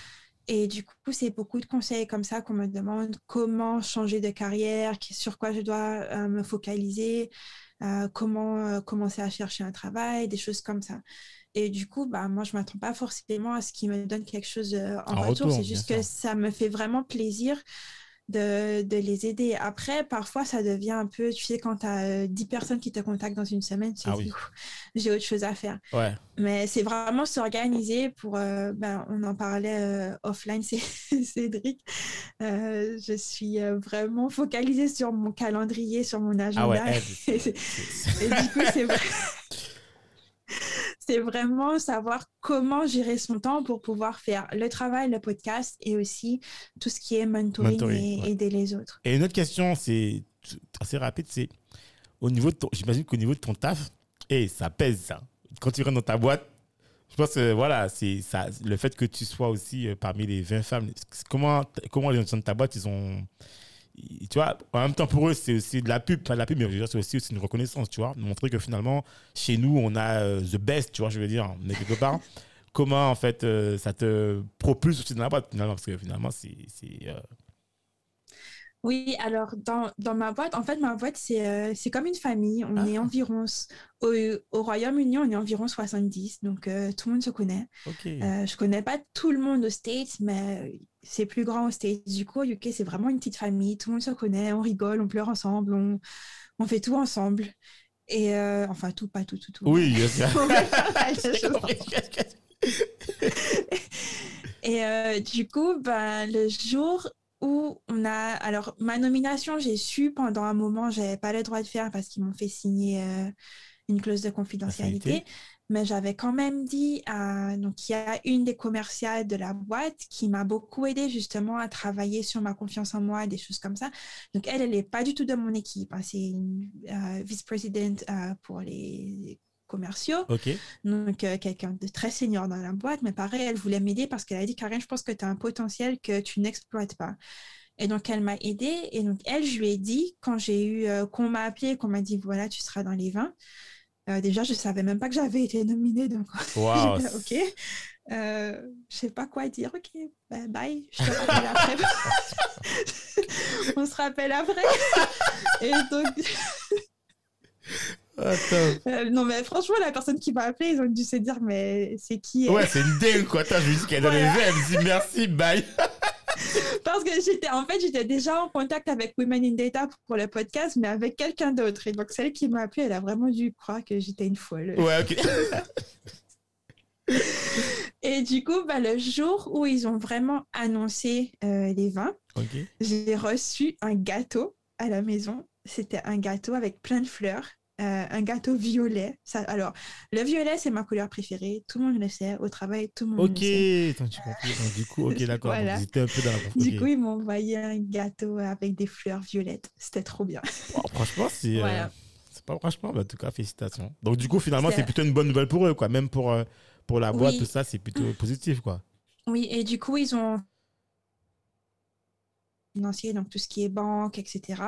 Et du coup, c'est beaucoup de conseils comme ça qu'on me demande. Comment changer de carrière, sur quoi je dois euh, me focaliser, euh, comment euh, commencer à chercher un travail, des choses comme ça. Et du coup, bah, moi, je ne m'attends pas forcément à ce qu'ils me donnent quelque chose en, En retour. retour, C'est juste que ça me fait vraiment plaisir de, de les aider. Après, parfois, ça devient un peu, tu sais, quand tu as 10 personnes qui te contactent dans une semaine, tu Ah oui. J'ai autre chose à faire. Ouais. Mais c'est vraiment s'organiser pour, euh, ben, on en parlait euh, offline, Cédric. Euh, je suis vraiment focalisée sur mon calendrier, sur mon agenda. Ah ouais, Et c'est- et du coup, c'est vrai- c'est vraiment savoir comment gérer son temps pour pouvoir faire le travail, le podcast et aussi tout ce qui est mentoring, Mentoring, et ouais. aider les autres. Et une autre question, c'est assez rapide, c'est au niveau de ton, j'imagine qu'au niveau de ton taf, et ça pèse ça. Quand tu rentres dans ta boîte, je pense que voilà, c'est ça, le fait que tu sois aussi euh, parmi les 20 femmes. Comment, comment les gens de ta boîte, ils ont, tu vois, en même temps pour eux, c'est aussi de la pub, pas de la pub, mais je veux dire, c'est aussi, aussi une reconnaissance, tu vois, montrer que finalement, chez nous, on a euh, the best, tu vois, je veux dire, on est quelque part. Comment en fait euh, ça te propulse aussi dans la boîte finalement, parce que finalement, c'est, euh, Oui, alors dans, dans ma boîte, en fait, ma boîte, c'est comme une famille. On Ah. est environ, au, au Royaume-Uni, on est environ 70, donc tout le monde se connaît. ok. Euh, je connais pas tout le monde aux States, mais c'est plus grand aux States. Du coup, au UK, c'est vraiment une petite famille. Tout le monde se connaît, on rigole, on pleure ensemble, on, on fait tout ensemble. Et euh, enfin, tout, pas tout, tout, tout. Oui, choses Et euh, du coup, ben, le jour où on a... Alors, ma nomination, j'ai su pendant un moment, j'avais pas le droit de faire parce qu'ils m'ont fait signer euh, une clause de confidentialité. Mais j'avais quand même dit à... Donc, il y a une des commerciales de la boîte qui m'a beaucoup aidé justement à travailler sur ma confiance en moi, des choses comme ça. Donc, elle, elle n'est pas du tout de mon équipe. hein. C'est une euh, vice-présidente euh, pour les commerciaux. Donc, euh, quelqu'un de très senior dans la boîte, mais pareil, elle voulait m'aider parce qu'elle a dit, Karen, je pense que tu as un potentiel que tu n'exploites pas. Et donc, elle m'a aidée. Et donc, elle, je lui ai dit, quand j'ai eu, euh, qu'on m'a appelé, qu'on m'a dit, voilà, tu seras dans les 20. Euh, déjà, je savais même pas que j'avais été nominée. Donc, j'étais, OK. Euh, je sais pas quoi dire. OK, bah, bye. Je te rappelle après. On se rappelle après. Et donc, Attends. euh, non, mais franchement, la personne qui m'a appelé, ils ont dû se dire, mais c'est qui elle? Ouais, c'est une dingue, quoi. Attends, je lui dis qu'elle dans les Voilà. veines. Je dis merci, bye. Parce que j'étais, en fait, j'étais déjà en contact avec Women in Data pour le podcast, mais avec quelqu'un d'autre. Et donc, celle qui m'a appelé, elle a vraiment dû croire que j'étais une folle. Ouais, ok. Et du coup, bah, le jour où ils ont vraiment annoncé euh, les vins, j'ai reçu un gâteau à la maison. C'était un gâteau avec plein de fleurs. Euh, un gâteau violet. Ça, alors, le violet, c'est ma couleur préférée. Tout le monde le sait. Au travail, tout le monde Ok. le sait. Donc, du coup, ok, d'accord. Voilà. Un peu dans la Du ok. coup, ils m'ont envoyé un gâteau avec des fleurs violettes. C'était trop bien. Franchement, c'est. euh, c'est pas franchement, mais en tout cas, félicitations. Donc, du coup, finalement, C'est- c'est plutôt une bonne nouvelle pour eux, quoi. Même pour, euh, pour la boîte, Oui. tout ça, c'est plutôt positif, quoi. Oui, et du coup, ils ont financier, donc tout ce qui est banque, etc.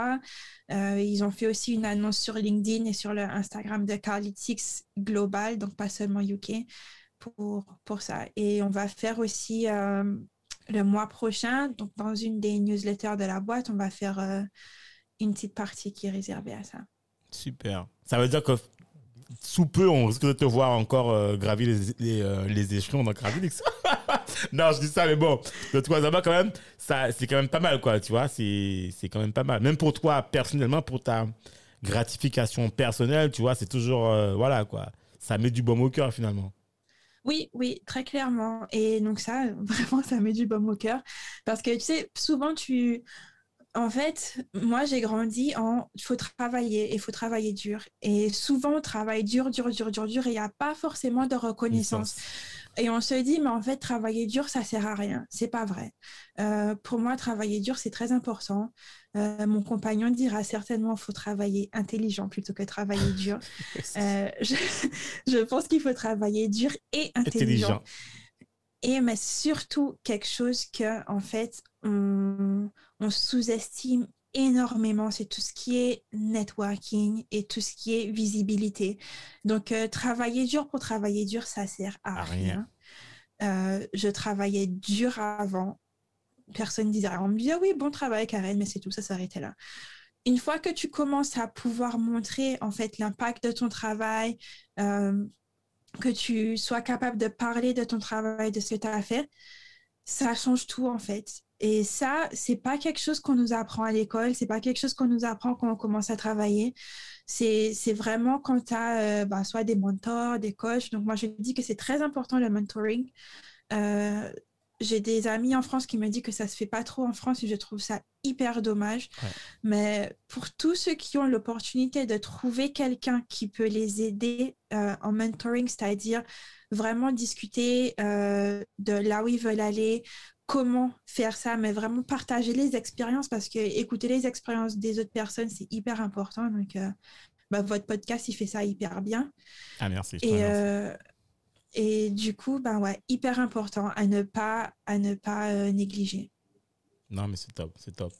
Euh, ils ont fait aussi une annonce sur LinkedIn et sur le Instagram de Carlytics Global, donc pas seulement UK, pour, pour ça. Et on va faire aussi euh, le mois prochain, donc dans une des newsletters de la boîte, on va faire euh, une petite partie qui est réservée à ça. Super. Ça veut dire que sous peu, on risque de te voir encore euh, gravir les, les, euh, échelons dans Gravillix. non, je dis ça, mais bon, de toi, va quand même, c'est quand même pas mal, quoi, tu vois, c'est, c'est quand même pas mal. Même pour toi, personnellement, pour ta gratification personnelle, tu vois, c'est toujours, euh, voilà, quoi, ça met du baume au cœur, finalement. Oui, oui, très clairement. Et donc ça, vraiment, ça met du baume au cœur. Parce que, tu sais, souvent, tu... En fait, moi, j'ai grandi en il faut travailler, il faut travailler dur. Et souvent, on travaille dur, dur, dur, dur, dur, et il n'y a pas forcément de reconnaissance. Et on se dit, mais en fait, travailler dur, ça sert à rien. C'est pas vrai. Euh, pour moi, travailler dur, c'est très important. Euh, mon compagnon dira certainement faut travailler intelligent plutôt que travailler dur. Euh, je, je, pense qu'il faut travailler dur et intelligent. Et mais surtout quelque chose que en fait on, on sous-estime énormément, c'est tout ce qui est networking et tout ce qui est visibilité. Donc, euh, travailler dur pour travailler dur, ça sert à, rien. Euh, je travaillais dur avant. Personne ne disait On me disait, oui, bon travail, Karen, mais c'est tout, ça s'arrêtait là. Une fois que tu commences à pouvoir montrer, en fait, l'impact de ton travail, euh, que tu sois capable de parler de ton travail, de ce que tu as fait, ça change tout, en fait. Et ça, c'est pas quelque chose qu'on nous apprend à l'école, c'est pas quelque chose qu'on nous apprend quand on commence à travailler. C'est vraiment quand tu as euh, bah, soit des mentors, des coachs. Donc, moi, je dis que c'est très important le mentoring. Euh, j'ai des amis en France qui me disent que ça se fait pas trop en France et je trouve ça hyper dommage. Mais pour tous ceux qui ont l'opportunité de trouver quelqu'un qui peut les aider euh, en mentoring, c'est-à-dire vraiment discuter de là où ils veulent aller, comment faire ça, mais vraiment partager les expériences parce que écouter les expériences des autres personnes, c'est hyper important. Donc, euh, bah, votre podcast, il fait ça hyper bien. Ah, merci. Et, euh, et du coup, ben ouais, hyper important à ne pas, à ne pas euh, négliger. Non, mais c'est top, c'est top.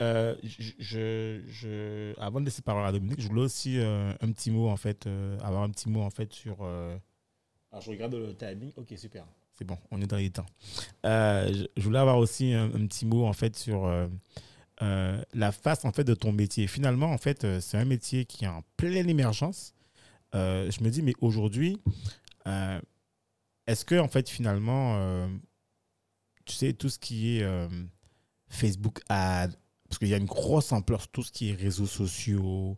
je, je, avant de laisser parler à Dominique, je voulais aussi un petit mot, en fait, avoir un petit mot, en fait, sur... Alors, je regarde le timing. Ok, super. C'est bon, on est dans les temps. Euh, je voulais avoir aussi un, petit mot en fait sur euh, euh, la face en fait de ton métier. Finalement, en fait, c'est un métier qui est en pleine émergence. je me dis, mais aujourd'hui, est-ce que en fait finalement, tu sais, tout ce qui est Facebook Ad, parce qu'il y a une grosse ampleur sur tout ce qui est réseaux sociaux.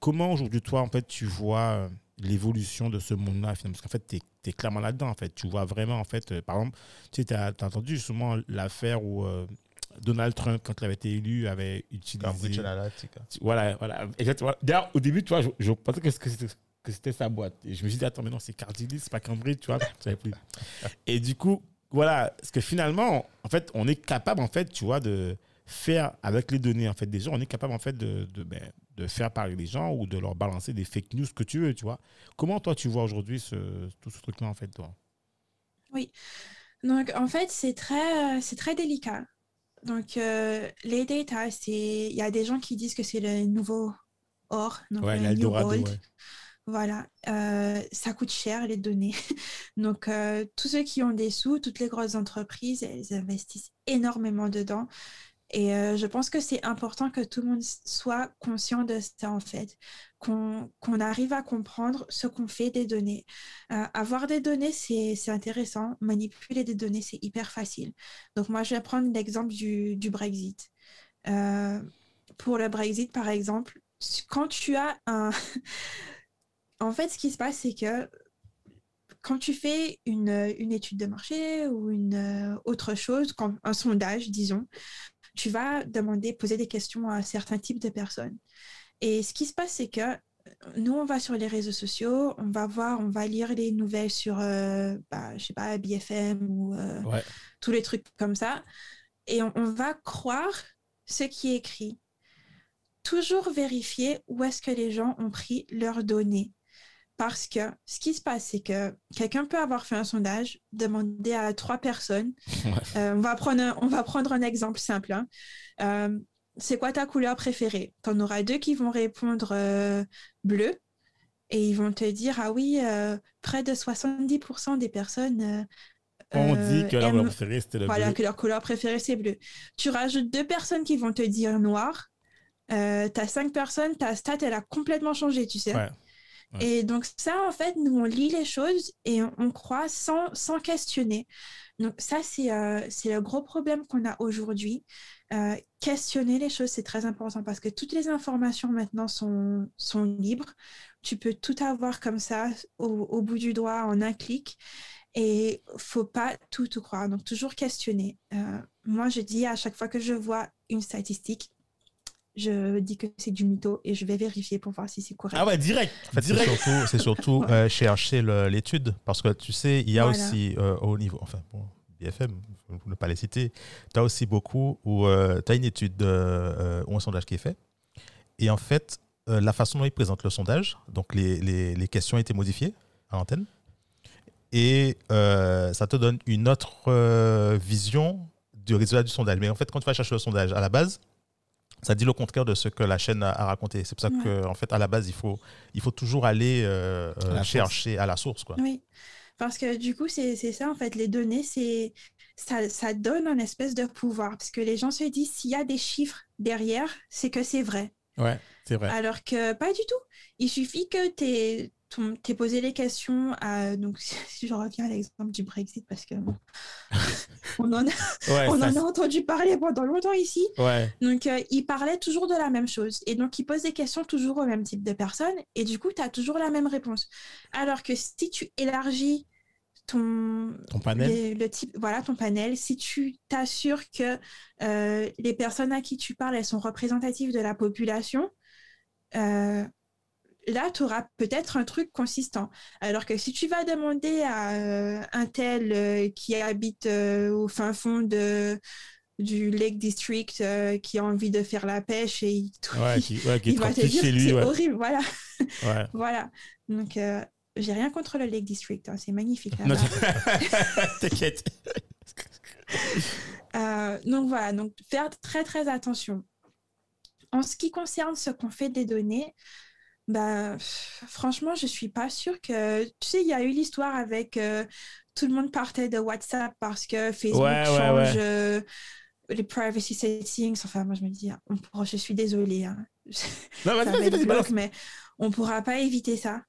comment aujourd'hui toi en fait tu vois l'évolution de ce monde-là Parce qu'en fait, tu es clairement là-dedans, en fait. Tu vois vraiment, en fait, euh, par exemple, tu sais, as, entendu justement l'affaire où euh, Donald Trump, quand il avait été élu, avait utilisé. Voilà, voilà. Exactement. D'ailleurs, au début, tu vois, je, pensais que, que c'était sa boîte. Et je me suis dit, attends, mais non, c'est Cardinal, c'est pas Cambridge, tu vois. plus. Et du coup, voilà. Parce que finalement, en fait, on est capable, en fait, tu vois, de faire avec les données, en fait, des gens, on est capable, en fait, de, de, ben, de faire parler les gens ou de leur balancer des fake news que tu veux, tu vois. Comment toi tu vois aujourd'hui ce, tout ce truc-là en fait, toi? Oui. Donc en fait, c'est très, c'est très délicat. Donc euh, les data, c'est, il y a des gens qui disent que c'est le nouveau or, donc ouais, le new gold. Voilà, euh, ça coûte cher les données. Donc, euh, tous ceux qui ont des sous, toutes les grosses entreprises, elles investissent énormément dedans. Et euh, je pense que c'est important que tout le monde soit conscient de ça, en fait, qu'on arrive à comprendre ce qu'on fait des données. Euh, avoir des données, c'est intéressant. Manipuler des données, c'est hyper facile. Donc moi, je vais prendre l'exemple du, du, Brexit. Euh, pour le Brexit, par exemple, quand tu as un... en fait, ce qui se passe, c'est que quand tu fais une, une, étude de marché ou une autre chose, un sondage, disons, tu vas demander, poser des questions à certains types de personnes. Et ce qui se passe, c'est que euh, nous, on va sur les réseaux sociaux, on va voir, on va lire les nouvelles sur, euh, bah, je sais pas, BFM ou euh, tous les trucs comme ça. Et on, on, va croire ce qui est écrit. Toujours vérifier où est-ce que les gens ont pris leurs données. Parce que ce qui se passe, c'est que quelqu'un peut avoir fait un sondage, demander à trois personnes. Euh, on, va prendre un, on va prendre un exemple simple. Hein. Euh, c'est quoi ta couleur préférée? Tu en auras deux qui vont répondre euh, bleu et ils vont te dire Ah oui, près de 70% des personnes. On dit que leur couleur préférée, c'était le voilà, que leur couleur préférée, c'est bleu. Tu rajoutes deux personnes qui vont te dire noir. tu as cinq personnes, ta stat, elle a complètement changé, tu sais. Ouais. Et donc ça, en fait, nous, on lit les choses et on, croit sans, sans questionner. Donc ça, c'est euh, le gros problème qu'on a aujourd'hui. Euh, questionner les choses, c'est très important parce que toutes les informations maintenant sont, sont libres. Tu peux tout avoir comme ça au, au bout du doigt en un clic. Et faut pas tout, tout croire. Donc toujours questionner. Euh, moi, je dis à chaque fois que je vois une statistique, je dis que c'est du mytho et je vais vérifier pour voir si c'est correct. Ah ouais, direct. En fait, c'est direct. surtout, c'est surtout Ouais. euh, chercher le- l'étude. Parce que tu sais, il y a Voilà. aussi euh, au niveau. Enfin, bon, BFM, pour ne pas les citer, tu as aussi beaucoup où tu as une étude euh, euh, ou un sondage qui est fait. Et en fait, euh, la façon dont ils présentent le sondage, donc les, les- les questions ont été modifiées à l'antenne. Et euh, ça te donne une autre euh, vision du résultat du sondage. Mais en fait, quand tu vas chercher le sondage à la base, ça dit le contraire de ce que la chaîne a, a raconté. C'est pour ça Ouais. que, en fait, à la base, il faut, il faut toujours aller euh, euh, À chercher à la source. Quoi. Oui, parce que du coup, c'est c'est ça, en fait, les données, c'est ça, ça donne un espèce de pouvoir, parce que les gens se disent, s'il y a des chiffres derrière, c'est que c'est vrai. Ouais, c'est vrai. Alors que pas du tout. Il suffit que tu aies, posé les questions à... Donc, si je reviens à l'exemple du Brexit, parce que bon, on en a, Ouais, on en a entendu parler pendant longtemps ici. ouais. Donc, euh, il parlait toujours de la même chose. Et donc, il pose des questions toujours au même type de personnes. Et du coup, tu as toujours la même réponse. Alors que si tu élargis ton, Ton panel. les- le type, voilà, ton panel, si tu t'assures que euh, les personnes à qui tu parles, elles sont représentatives de la population, euh, là, tu auras peut-être un truc consistant. Alors que si tu vas demander à euh, un tel euh, qui habite euh, au fin fond de, du Lake District, euh, qui a envie de faire la pêche et il, Ouais, qui, ouais, qui est il va te dire que c'est Ouais. horrible. Voilà. voilà. Donc, euh, j'ai rien contre le Lake District. hein, c'est magnifique. T'inquiète. Euh, donc voilà, donc faire très très attention. En ce qui concerne ce qu'on fait des données, bah, franchement, je suis pas sûre que... Tu sais, il y a eu l'histoire avec euh, tout le monde partait de WhatsApp parce que Facebook Ouais, change ouais. euh, les privacy settings. Enfin, moi, je me dis, on pourra- je suis désolée. hein. Non, Ça va être bloc, mais on pourra pas éviter ça.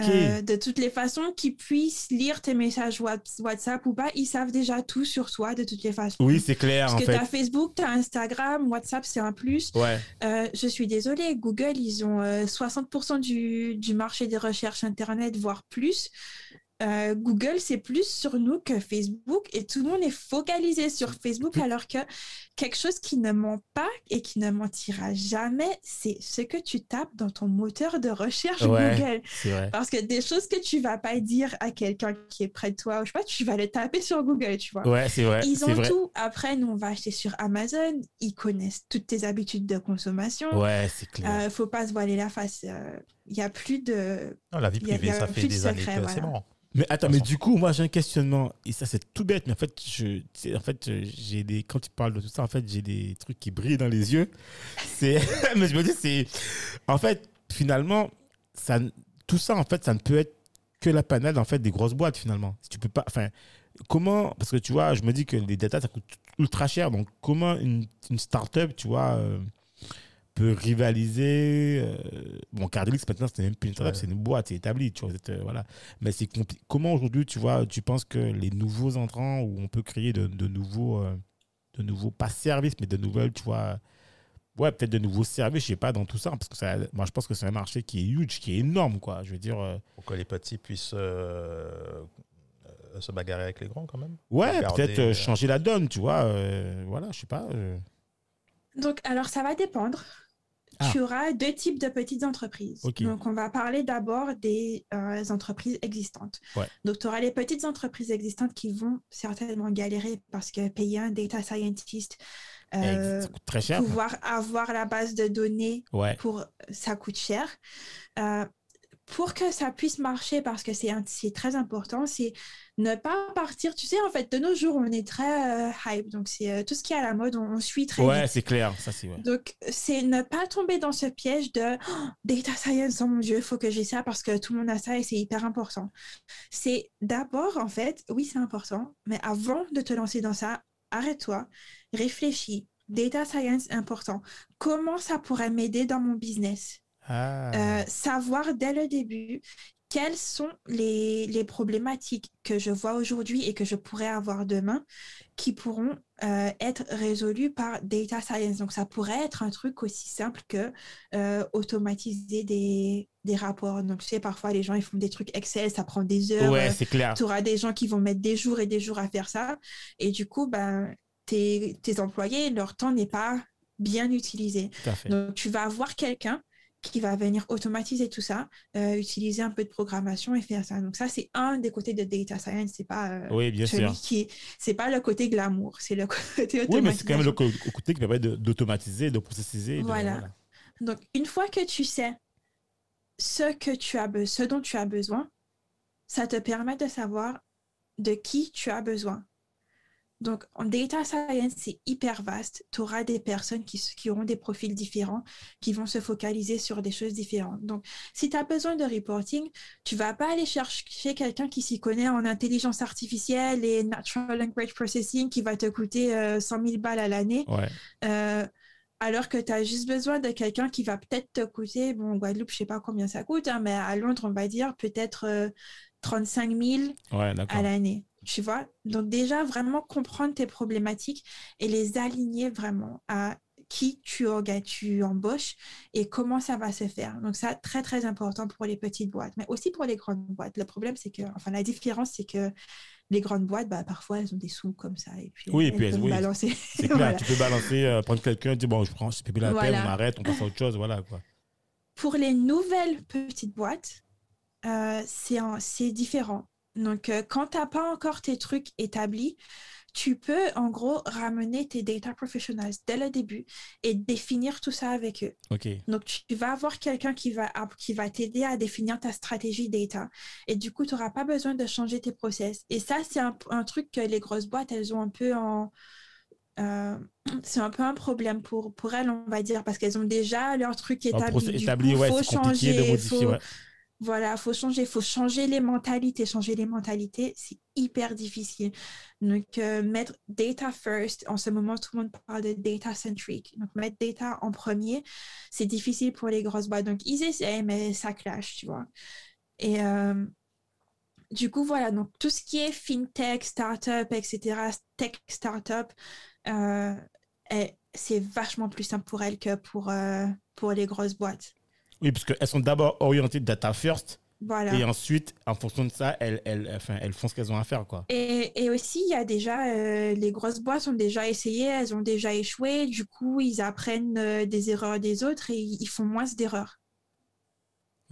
Euh, de toutes les façons, qu'ils puissent lire tes messages Whats- WhatsApp ou pas, ils savent déjà tout sur toi de toutes les façons. Oui, c'est clair, Parce en que tu as Facebook, tu as Instagram, WhatsApp, c'est un plus. Ouais. Euh, je suis désolée, Google, ils ont euh, 60% du, du marché des recherches Internet, voire plus. Euh, Google, c'est plus sur nous que Facebook et tout le monde est focalisé sur Facebook alors que quelque chose qui ne ment pas et qui ne mentira jamais, c'est ce que tu tapes dans ton moteur de recherche Ouais. Google. Vrai. Parce que des choses que tu vas pas dire à quelqu'un qui est près de toi, ou je sais pas, tu vas le taper sur Google, tu vois. Ouais, c'est vrai. Ils ont vrai. tout. Après, nous, on va acheter sur Amazon. Ils connaissent toutes tes habitudes de consommation. Ouais, c'est clair. Euh, faut pas se voiler la face. Il y a plus de. Non, la vie Il y a- privée, il y a ça fait de des années secret, que voilà. c'est bon. Mais attends, mais du coup, moi j'ai un questionnement et ça c'est tout bête, mais en fait, je, en fait, euh, j'ai des quand tu parles de tout ça, en fait, j'ai des trucs qui brillent dans les yeux. C'est, mais je me dis, c'est, en fait, finalement, ça, tout ça, en fait, ça ne peut être que la panade en fait des grosses boîtes finalement. Si tu peux pas, enfin, comment, parce que tu vois, je me dis que les data ça coûte ultra cher, donc comment une, une start-up, tu vois. euh, peut rivaliser. euh, bon, Cardilix, maintenant, c'est même plus une startup, Ouais. c'est une boîte, c'est établi, tu vois. euh, voilà. Mais c'est compli- Comment aujourd'hui, tu vois, tu penses que les nouveaux entrants, où on peut créer de, de nouveaux, euh, de nouveaux, pas services, mais de nouvelles, tu vois, ouais, peut-être de nouveaux services, je sais pas, dans tout ça, parce que ça, moi, je pense que c'est un marché qui est huge, qui est énorme, quoi. Je veux dire, euh, Pour que les petits puissent se bagarrer avec les grands, quand même. ouais, peut-être euh, changer la donne, tu vois. euh, voilà, je sais pas. euh. Donc, alors, ça va dépendre. Ah. Tu auras deux types de petites entreprises. Donc, on va parler d'abord des euh, entreprises existantes. Ouais. Donc, tu auras les petites entreprises existantes qui vont certainement galérer parce que payer un data scientist, euh, ça coûte très cher. pouvoir avoir la base de données Ouais. pour ça coûte cher. Euh, pour que ça puisse marcher, parce que c'est très important, c'est ne pas partir. Tu sais, en fait, de nos jours, on est très euh, hype. Donc, c'est euh, tout ce qui est à la mode, on, on suit très Ouais, c'est clair, ça c'est ouais. Donc, c'est ne pas tomber dans ce piège de Oh, data science, oh mon Dieu, il faut que j'ai ça parce que tout le monde a ça et c'est hyper important. C'est d'abord, en fait, oui, c'est important, mais avant de te lancer dans ça, arrête-toi, réfléchis. Data science, important. Comment ça pourrait m'aider dans mon business? Ah. Euh, savoir dès le début quelles sont les, les problématiques que je vois aujourd'hui et que je pourrais avoir demain qui pourront euh, être résolues par data science. Donc, ça pourrait être un truc aussi simple que euh, automatiser des, des rapports. Donc, tu sais, parfois, les gens, ils font des trucs Excel, ça prend des heures. ouais, c'est clair. tu auras des gens qui vont mettre des jours et des jours à faire ça. Et du coup, ben, tes, tes employés, leur temps n'est pas bien utilisé. Donc, tu vas avoir quelqu'un qui va venir automatiser tout ça, euh, utiliser un peu de programmation et faire ça. Donc, ça, c'est un des côtés de data science. C'est pas euh, Oui, bien celui sûr. qui, c'est pas le côté glamour, c'est le côté Oui, mais c'est quand même le côté qui permet d'automatiser, de processiser. de- Voilà. Donc, une fois que tu sais ce que tu as, ce dont tu as besoin, ça te permet de savoir de qui tu as besoin. Donc, en data science, c'est hyper vaste. Tu auras des personnes qui, auront des profils différents, qui vont se focaliser sur des choses différentes. Donc, si tu as besoin de reporting, tu vas pas aller chercher quelqu'un qui s'y connaît en intelligence artificielle et natural language processing qui va te coûter euh, 100 000 balles à l'année. Ouais. Euh, alors que tu as juste besoin de quelqu'un qui va peut-être te coûter, bon, Guadeloupe, je sais pas combien ça coûte, hein, mais à Londres, on va dire peut-être euh, 35 000 Ouais, d'accord. à l'année. Tu vois? Donc, déjà, vraiment comprendre tes problématiques et les aligner vraiment à qui tu, orga- tu embauches et comment ça va se faire. Donc, ça, très, très important pour les petites boîtes, mais aussi pour les grandes boîtes. Le problème, c'est que, enfin, la différence, c'est que les grandes boîtes, bah, parfois, elles ont des sous comme ça. Et puis, Oui, et puis elles- peuvent oui, balancer. C'est clair, Voilà. tu peux balancer, euh, prendre quelqu'un, dire bon, je prends, c'est plus la peine, Voilà. on arrête, on passe à autre chose, voilà quoi. Pour les nouvelles petites boîtes, euh, c'est différent. Donc, euh, quand tu n'as pas encore tes trucs établis, tu peux en gros ramener tes data professionals dès le début et définir tout ça avec eux. Donc, tu vas avoir quelqu'un qui va, qui va t'aider à définir ta stratégie data. Et du coup, tu n'auras pas besoin de changer tes process. Et ça, c'est un, un truc que les grosses boîtes, elles ont un peu en... euh, c'est un peu un problème pour, pour elles, on va dire, parce qu'elles ont déjà leur truc établi. établi, ouais, faut c'est compliqué de changer, modifier. faut- ouais. Voilà, faut changer, faut changer les mentalités. Changer les mentalités, c'est hyper difficile. Donc, euh, mettre data first, en ce moment, tout le monde parle de data centric. Donc, mettre data en premier, c'est difficile pour les grosses boîtes. Donc, ils essaient, mais ça clash, tu vois. Et euh, du coup, voilà, donc tout ce qui est fintech, startup, etc., tech startup, euh, est- c'est vachement plus simple pour elles que pour, pour les grosses boîtes. Oui, parce qu'elles sont d'abord orientées data first, Voilà. et ensuite, en fonction de ça, elles, elles, enfin, elles font ce qu'elles ont à faire, quoi. Et, et aussi, il y a déjà, euh, les grosses boîtes ont déjà essayé, elles ont déjà échoué. Du coup, ils apprennent euh, des erreurs des autres et ils font moins d'erreurs.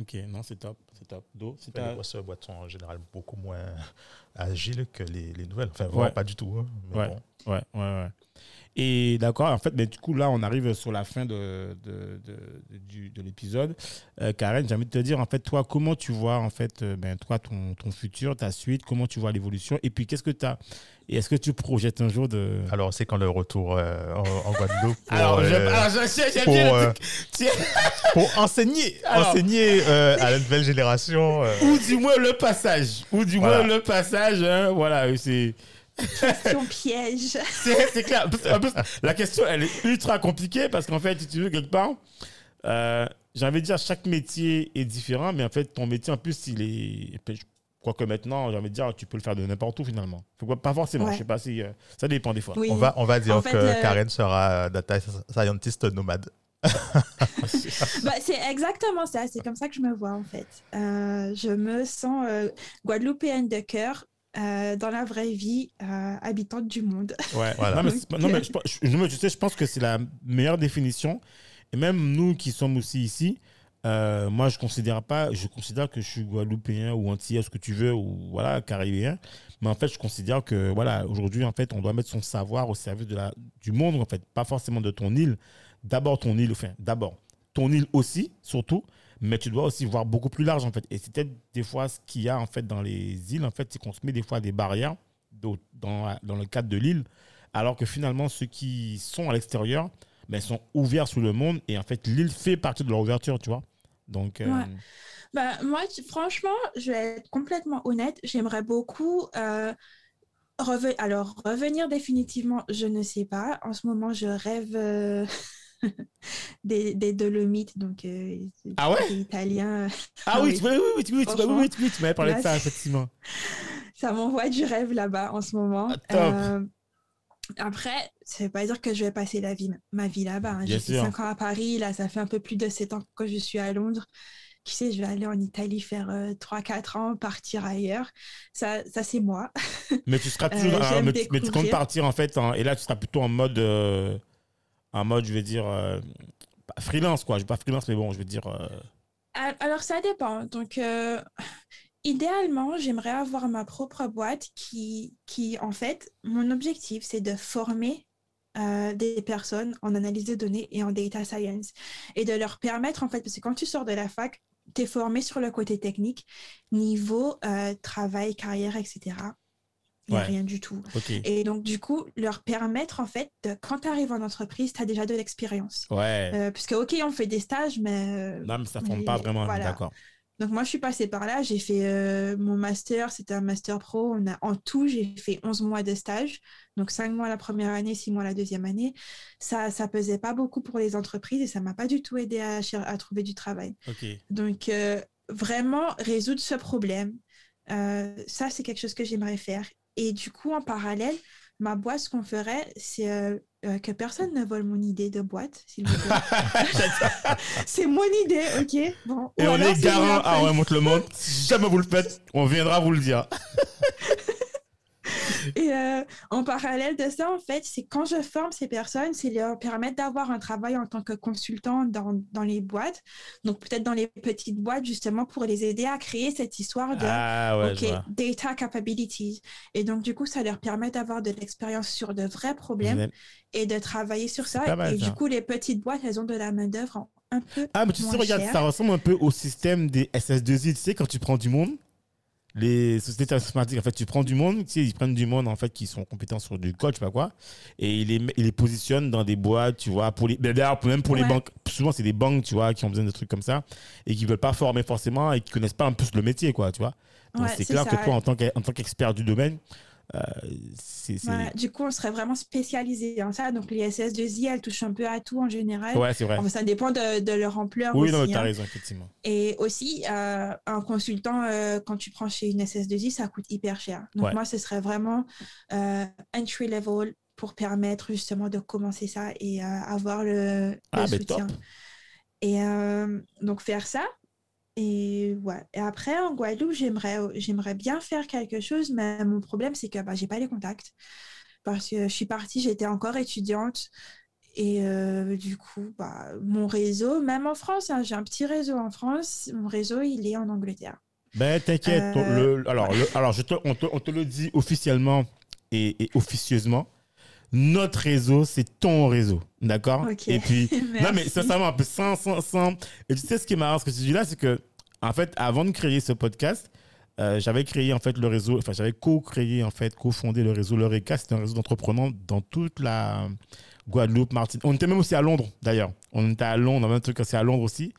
Ok, non, c'est top, c'est top. Do, c'est Les grosses boîtes sont en général beaucoup moins agiles que les, les nouvelles. Enfin, vraiment Ouais. pas du tout. hein, mais Ouais. bon. Ouais, ouais, ouais. Et d'accord, en fait, mais du coup, là, on arrive sur la fin de, de, de, de l'épisode. Euh, Karen, j'ai envie de te dire, en fait, toi, comment tu vois, en fait, euh, ben, toi, ton, ton futur, ta suite, comment tu vois l'évolution Et puis, qu'est-ce que tu as Et est-ce que tu projettes un jour de. Alors, c'est quand le retour euh, en, en Guadeloupe pour, Alors, je- euh, alors, je sais, j'aime pour, bien le euh, pour enseigner, Alors- enseigner à la nouvelle génération. Ou du moins le passage. Ou du Voilà. moins le passage. hein, voilà, c'est. Question piège. C'est clair. En plus- la question, elle est ultra compliquée parce qu'en fait, si tu veux, quelque part, euh, j'ai envie de dire, chaque métier est différent, mais en fait, ton métier, en plus, il est. Je crois que maintenant, j'ai envie de dire, tu peux le faire de n'importe où finalement. Pas- forcément, Ouais. je sais pas si. euh, ça dépend des fois. Oui. on, va, on va dire En fait, que le- Karen sera data scientist nomade. Bah, c'est exactement ça. C'est comme ça que je me vois, en fait. Euh, je me sens euh, guadeloupéenne de cœur, euh, dans la vraie vie, euh, habitante du monde. Ouais. Voilà. Non, mais, non, mais je, je- je- tu sais, je pense que c'est la meilleure définition. Et même nous qui sommes aussi ici, euh, moi, je considère pas, je considère que je suis guadeloupéen ou antillais, ce que tu veux, ou voilà, caribéen. Mais en fait, je considère que voilà, aujourd'hui, en fait, on doit mettre son savoir au service de la, du monde, en fait, pas forcément de ton île. D'abord ton île, enfin, d'abord ton île aussi, surtout, mais tu dois aussi voir beaucoup plus large, en fait. Et c'est peut-être des fois ce qu'il y a, en fait, dans les îles, en fait, c'est qu'on se met des fois des barrières dans, le cadre de l'île, alors que finalement, ceux qui sont à l'extérieur, ben, sont ouverts sur le monde, et en fait, l'île fait partie de leur ouverture, tu vois. Donc, euh. Bah, moi, franchement, je vais être complètement honnête. J'aimerais beaucoup euh, Alors, revenir définitivement, je ne sais pas. En ce moment, je rêve, euh, des, des Dolomites, donc euh, Ah ouais? italien. Ah oui, oui. oui, oui, oui, tu- m'avais parlé de ça, effectivement. Ça m'envoie du rêve là-bas en ce moment. Ah. Euh, après, ça veut pas dire que je vais passer la vie, ma vie là-bas. hein. J'ai fait sûr. 5 ans à Paris, là, ça fait un peu plus de 7 ans que je suis à Londres. Qui sait, je vais aller en Italie faire 3-4 ans, partir ailleurs. Ça, ça c'est moi. Mais tu seras Euh, toujours. j'aime mais, tu- mais tu comptes partir en fait, en- et là tu seras plutôt en mode. euh, en mode, je vais dire. euh, freelance, quoi. Je pas freelance, mais bon, je veux dire. euh, Al- Alors, ça dépend. Donc, euh, idéalement, j'aimerais avoir ma propre boîte qui, qui, en fait, mon objectif, c'est de former des personnes en analyse de données et en data science et de leur permettre, en fait, parce que quand tu sors de la fac, tu es formé sur le côté technique, niveau travail, carrière, etc. Il n'y a Ouais. rien du tout. Et donc, du coup, leur permettre, en fait, de, quand tu arrives en entreprise, tu as déjà de l'expérience. Ouais. Euh, puisque, OK, on fait des stages, mais euh, non, mais ça forme mais pas vraiment, voilà. d'accord. donc moi, je suis passée par là, j'ai fait euh, mon master, c'était un master pro. On a, en tout, j'ai fait 11 mois de stage, donc 5 mois la première année, 6 mois la deuxième année. Ça ça pesait pas beaucoup pour les entreprises et ça m'a pas du tout aidé à, à trouver du travail. Ok. Donc euh, vraiment, résoudre ce problème, euh, ça, c'est quelque chose que j'aimerais faire. Et du coup, en parallèle, ma boîte, ce qu'on ferait, c'est euh, euh, que personne ne vole mon idée de boîte, s'il vous plaît. c'est mon idée, ok bon. Et Ou on alors, est garant apprenez- ouais, montre le monde. Si jamais vous le faites, on viendra vous le dire. Et euh, en parallèle de ça, en fait, c'est quand je forme ces personnes, c'est leur permettre d'avoir un travail en tant que consultant dans, dans les boîtes. Donc, peut-être dans les petites boîtes, justement, pour les aider à créer cette histoire de Ah ouais, data capabilities. Et donc, du coup, ça leur permet d'avoir de l'expérience sur de vrais problèmes et de travailler sur ça. mal, et ça. du coup, les petites boîtes, elles ont de la main-d'œuvre un peu. Ah, mais tu sais, regarde, cher. ça ressemble un peu au système des SS2I. Tu sais, quand tu prends du monde, les sociétés informatiques, en fait, tu prends du monde, tu sais, ils prennent du monde, en fait, qui sont compétents sur du code, je sais pas quoi, et ils les, met- ils les positionnent dans des boîtes, tu vois, pour les, ben, d'ailleurs, même pour les banques, souvent, c'est des banques, tu vois, qui ont besoin de trucs comme ça, et qui veulent pas former forcément, et qui connaissent pas un peu le métier, quoi, tu vois. Donc, Ouais, c'est clair ça. que toi, en en tant qu'expert du domaine, Voilà. Du coup, on serait vraiment spécialisé en ça. Donc, les SS2I, elles touchent un peu à tout en général. Ouais, c'est vrai. Enfin, ça dépend de, de leur ampleur Oui, aussi. non, t'as hein. raison, effectivement. Et aussi, euh, un consultant, euh, quand tu prends chez une SS2I, ça coûte hyper cher. Donc, Ouais. moi, ce serait vraiment euh, entry level pour permettre justement de commencer ça et euh, avoir le, Ah, ben, soutien. top. Et donc, faire ça. Et, ouais. et après, en Guadeloupe, j'aimerais, j'aimerais bien faire quelque chose, mais mon problème, c'est que bah, j'ai pas les contacts. Parce que je suis partie, j'étais encore étudiante. Et euh, du coup, bah, mon réseau, même en France, hein, j'ai un petit réseau en France, mon réseau, il est en Angleterre. Ben, t'inquiète. Euh, alors, le- alors je te, on, te, on te le dit officiellement et, et officieusement. Notre réseau, c'est ton réseau. D'accord? Ok. Et puis, non, mais sincèrement, un peu sans, sans, sans. Et tu sais ce qui est marrant, ce que tu dis là, c'est que, en fait, avant de créer ce podcast, euh, j'avais créé en fait le réseau, enfin, j'avais co-créé, en fait, co-fondé le réseau L'Eureka. C'est un réseau d'entrepreneurs dans toute la Guadeloupe, Martinique. On était même aussi à Londres, d'ailleurs. On était à Londres, on avait un truc aussi à Londres aussi.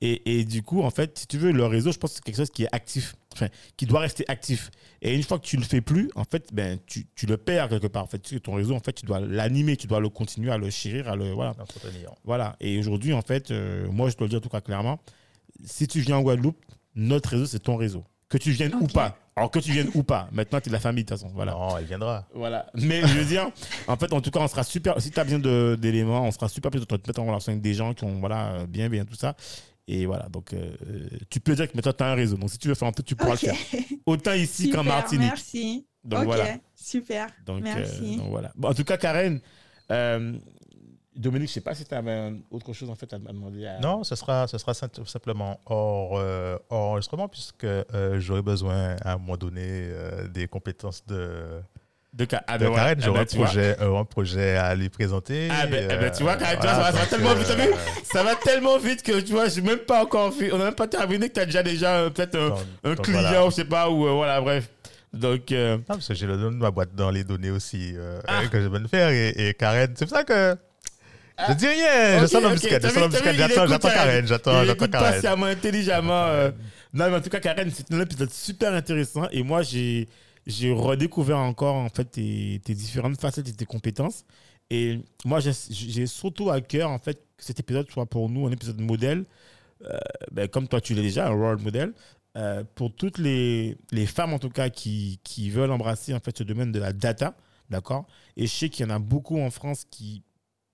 Et, et du coup, en fait, si tu veux, le réseau, je pense que c'est quelque chose qui est actif, enfin, qui doit rester actif. Et une fois que tu le fais plus, en fait, ben, tu, tu le perds quelque part. En fait, Tu sais, ton réseau, en fait, tu dois l'animer, tu dois le continuer à le chérir, à le, voilà. Voilà. Et aujourd'hui, en fait, euh, moi, je dois le dire en tout cas clairement, si tu viens en Guadeloupe, notre réseau, c'est ton réseau. Que tu viennes ou pas. Alors que tu viennes ou pas. Maintenant, tu es de la famille, de toute façon. Voilà. Non, elle viendra. Voilà. Mais je veux dire, en fait, en tout cas, on sera super. Si tu as besoin d'éléments, on sera super plaisir de te mettre en relation avec des gens qui ont voilà, bien, bien tout ça. Et voilà. Donc, euh, euh, tu peux dire que maintenant, tu as un réseau. Donc, si tu veux faire un peu, tu pourras le faire. Autant ici qu'en Super, Martinique. Merci. Donc, ok, voilà. super. Donc, euh, Merci. donc, voilà. Bon, en tout cas, Karen, euh, Dominique, je sais pas si tu avais autre chose en fait à demander. À... Non, ce sera, ce sera sim- simplement hors, euh, hors enregistrement, puisque euh, j'aurai besoin à un moment donné euh, des compétences de, De, ah, de ben, voilà. Karen. Ah, J'aurai ben, un, projet, euh, un projet à lui présenter. Ah, ben, eh ben, tu vois, Karen, tu vois, ça va- ça va donc, tellement vite, euh, vu Ça va tellement vite que tu vois, j'ai même pas encore fait. On n'a même pas terminé que tu as déjà déjà euh, peut-être euh, un donc client, voilà. je sais pas, ou euh, voilà, bref. Donc, euh, Non, parce que j'ai le nom de ma boîte dans les données aussi euh, Ah. que je vais me faire. Et, et Karen, c'est pour ça que. Ah. Je dis rien, je Ok, sens l'embuscade, t'as je sens l'embuscade, j'attends, j'attends Karen. Karen, j'attends, j'attends Karen. patiemment, intelligemment. euh. Non, mais en tout cas, Karen, c'est un épisode super intéressant. Et moi, j'ai j'ai redécouvert encore en fait tes, tes différentes facettes et tes compétences. Et moi, j'ai- j'ai surtout à cœur, en fait, que cet épisode soit pour nous un épisode modèle, euh, ben, comme toi, tu l'es déjà, un role model, euh, pour toutes les, les femmes, en tout cas, qui, qui veulent embrasser, en fait, ce domaine de la data, d'accord? Et je sais qu'il y en a beaucoup en France qui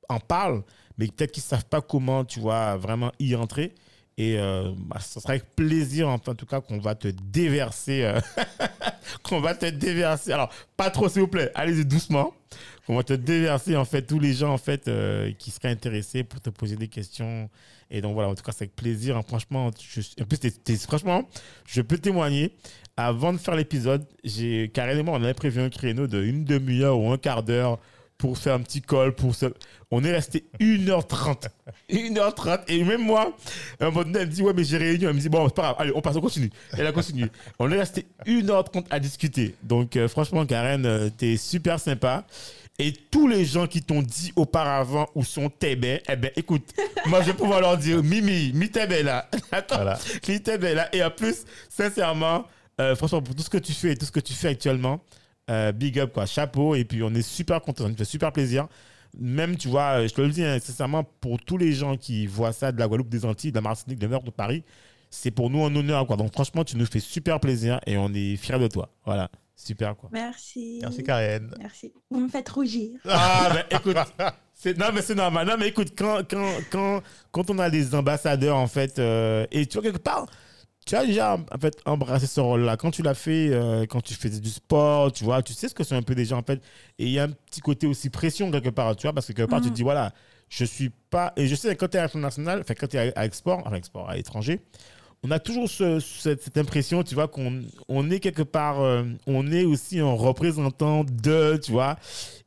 en parlent, mais peut-être qu'ils ne savent pas comment, tu vois, vraiment y entrer. Et euh, bah, ce sera avec plaisir, en tout cas, qu'on va te déverser. euh, qu'on. Alors, pas trop, s'il vous plaît. Allez-y doucement. Qu'on va te déverser, en fait, tous les gens, en fait, euh, qui seraient intéressés pour te poser des questions. Et donc, voilà, en tout cas, c'est avec plaisir. hein. Franchement, je, franchement, je peux témoigner. Avant de faire l'épisode, j'ai carrément, on avait prévu un créneau de une demi-heure ou un quart d'heure pour faire un petit call. Pour se... On est resté 1h30. 1h30. Et même moi, à un moment donné, elle me dit, ouais, mais j'ai réunion. Elle me dit, bon, c'est pas grave, allez, on passe, on continue. Elle a continué. On est resté 1h30 à discuter. Donc, euh, franchement, Karen, euh, t'es super sympa. Et tous les gens qui t'ont dit auparavant où sont tes baies, eh ben, écoute, moi, je vais pouvoir leur dire, Mimi, mi là. Voilà. Mi là. Et en plus, sincèrement, euh, franchement, pour tout ce que tu fais et tout ce que tu fais actuellement, euh, big up, quoi. Chapeau. Et puis, on est super contents. Ça nous fait super plaisir. Même, tu vois, euh, je te le dis, hein, sincèrement, pour tous les gens qui voient ça de la Guadeloupe, des Antilles, de la Martinique, de Nord de Paris, c'est pour nous un honneur, quoi. Donc, franchement, tu nous fais super plaisir et on est fiers de toi. Voilà. Super, quoi. Merci. Merci Karen. Merci. Vous me faites rougir. Ah, ben écoute, non, mais c'est normal. Non, mais écoute, quand, quand, quand, quand on a des ambassadeurs, en fait, euh, et tu vois, quelque part, tu as déjà en fait, embrassé ce rôle-là. Quand tu l'as fait, euh, quand tu faisais du sport, tu vois, tu sais ce que c'est un peu déjà, en fait. Et il y a un petit côté aussi pression, quelque part, tu vois, parce que quelque part, tu te Mhm. dis, voilà, je suis pas. Et je sais, quand tu es à l'international, enfin, quand tu es à, à export, enfin, export, à l'étranger, on a toujours ce- cette, cette impression, tu vois, qu'on on est quelque part, euh, on est aussi un représentant de, tu vois,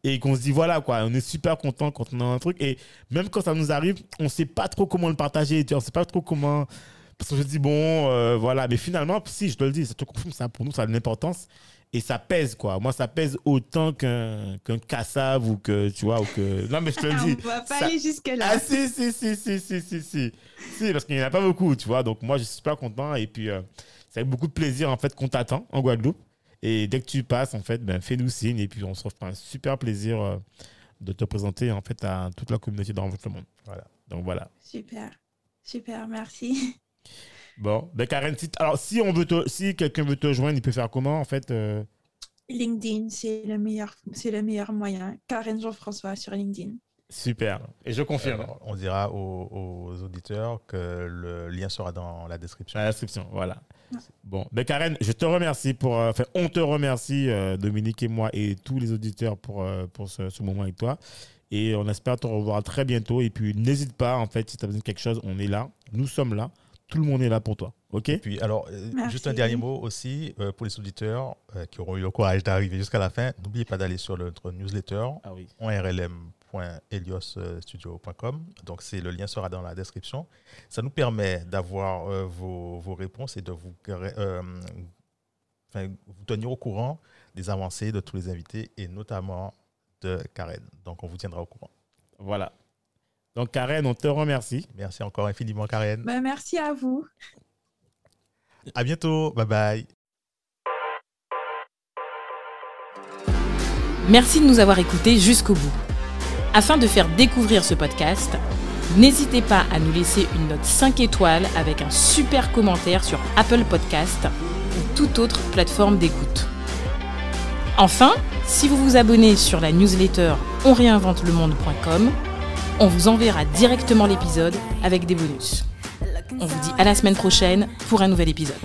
et qu'on se dit, voilà, quoi, on est super content quand on a un truc. Et même quand ça nous arrive, on sait pas trop comment le partager, tu vois, on sait pas trop comment. Parce que je dis, bon, euh, voilà, mais finalement, si, je te le dis, ça te confirme, ça, pour nous, ça a de l'importance. Et ça pèse, quoi. Moi, ça pèse autant qu'un qu'un cassave ou que, tu vois, ou que. Non, mais je te le dis. On va pas ça- aller jusque-là. ah si, si, si, si, si, si, si. Si, parce qu'il n'y en a pas beaucoup, tu vois. Donc moi, je suis super content. Et puis, euh, c'est avec beaucoup de plaisir, en fait, qu'on t'attend en Guadeloupe. Et dès que tu passes, en fait, ben, fais-nous signe. Et puis, on se fera un super plaisir euh, de te présenter, en fait, à toute la communauté dans le monde. Voilà. Donc voilà. Super. Super, merci. Bon, ben Karen, si, alors si on veut te- si quelqu'un veut te joindre, il peut faire comment, en fait euh, LinkedIn, c'est le meilleur, c'est le meilleur moyen. Karen Jean-François sur LinkedIn. Super. Et je confirme. Euh, on dira aux, aux auditeurs que le lien sera dans la description. La description, voilà. Ouais. Bon, ben Karen, je te remercie pour. euh, Enfin, on te remercie, euh, Dominique et moi, et tous les auditeurs pour, euh, pour ce, ce moment avec toi. Et on espère te revoir très bientôt. Et puis, n'hésite pas, en fait, si tu as besoin de quelque chose, on est là. Nous sommes là. Tout le monde est là pour toi. OK Et puis, alors, euh, juste un dernier mot aussi euh, pour les auditeurs euh, qui auront eu le courage d'arriver jusqu'à la fin. N'oubliez pas d'aller sur notre newsletter Ah oui. Donc, c'est le lien sera dans la description. Ça nous permet d'avoir euh, vos, vos réponses et de vous, euh, vous tenir au courant des avancées de tous les invités et notamment de Karen. Donc, on vous tiendra au courant. Voilà. Donc, Karen, on te remercie. Merci encore infiniment, Karen. Ben, merci à vous. À bientôt. Bye bye. Merci de nous avoir écoutés jusqu'au bout. Afin de faire découvrir ce podcast, n'hésitez pas à nous laisser une note 5 étoiles avec un super commentaire sur Apple Podcast ou toute autre plateforme d'écoute. Enfin, si vous vous abonnez sur la newsletter onréinventelemonde.com, on vous enverra directement l'épisode avec des bonus. On vous dit à la semaine prochaine pour un nouvel épisode.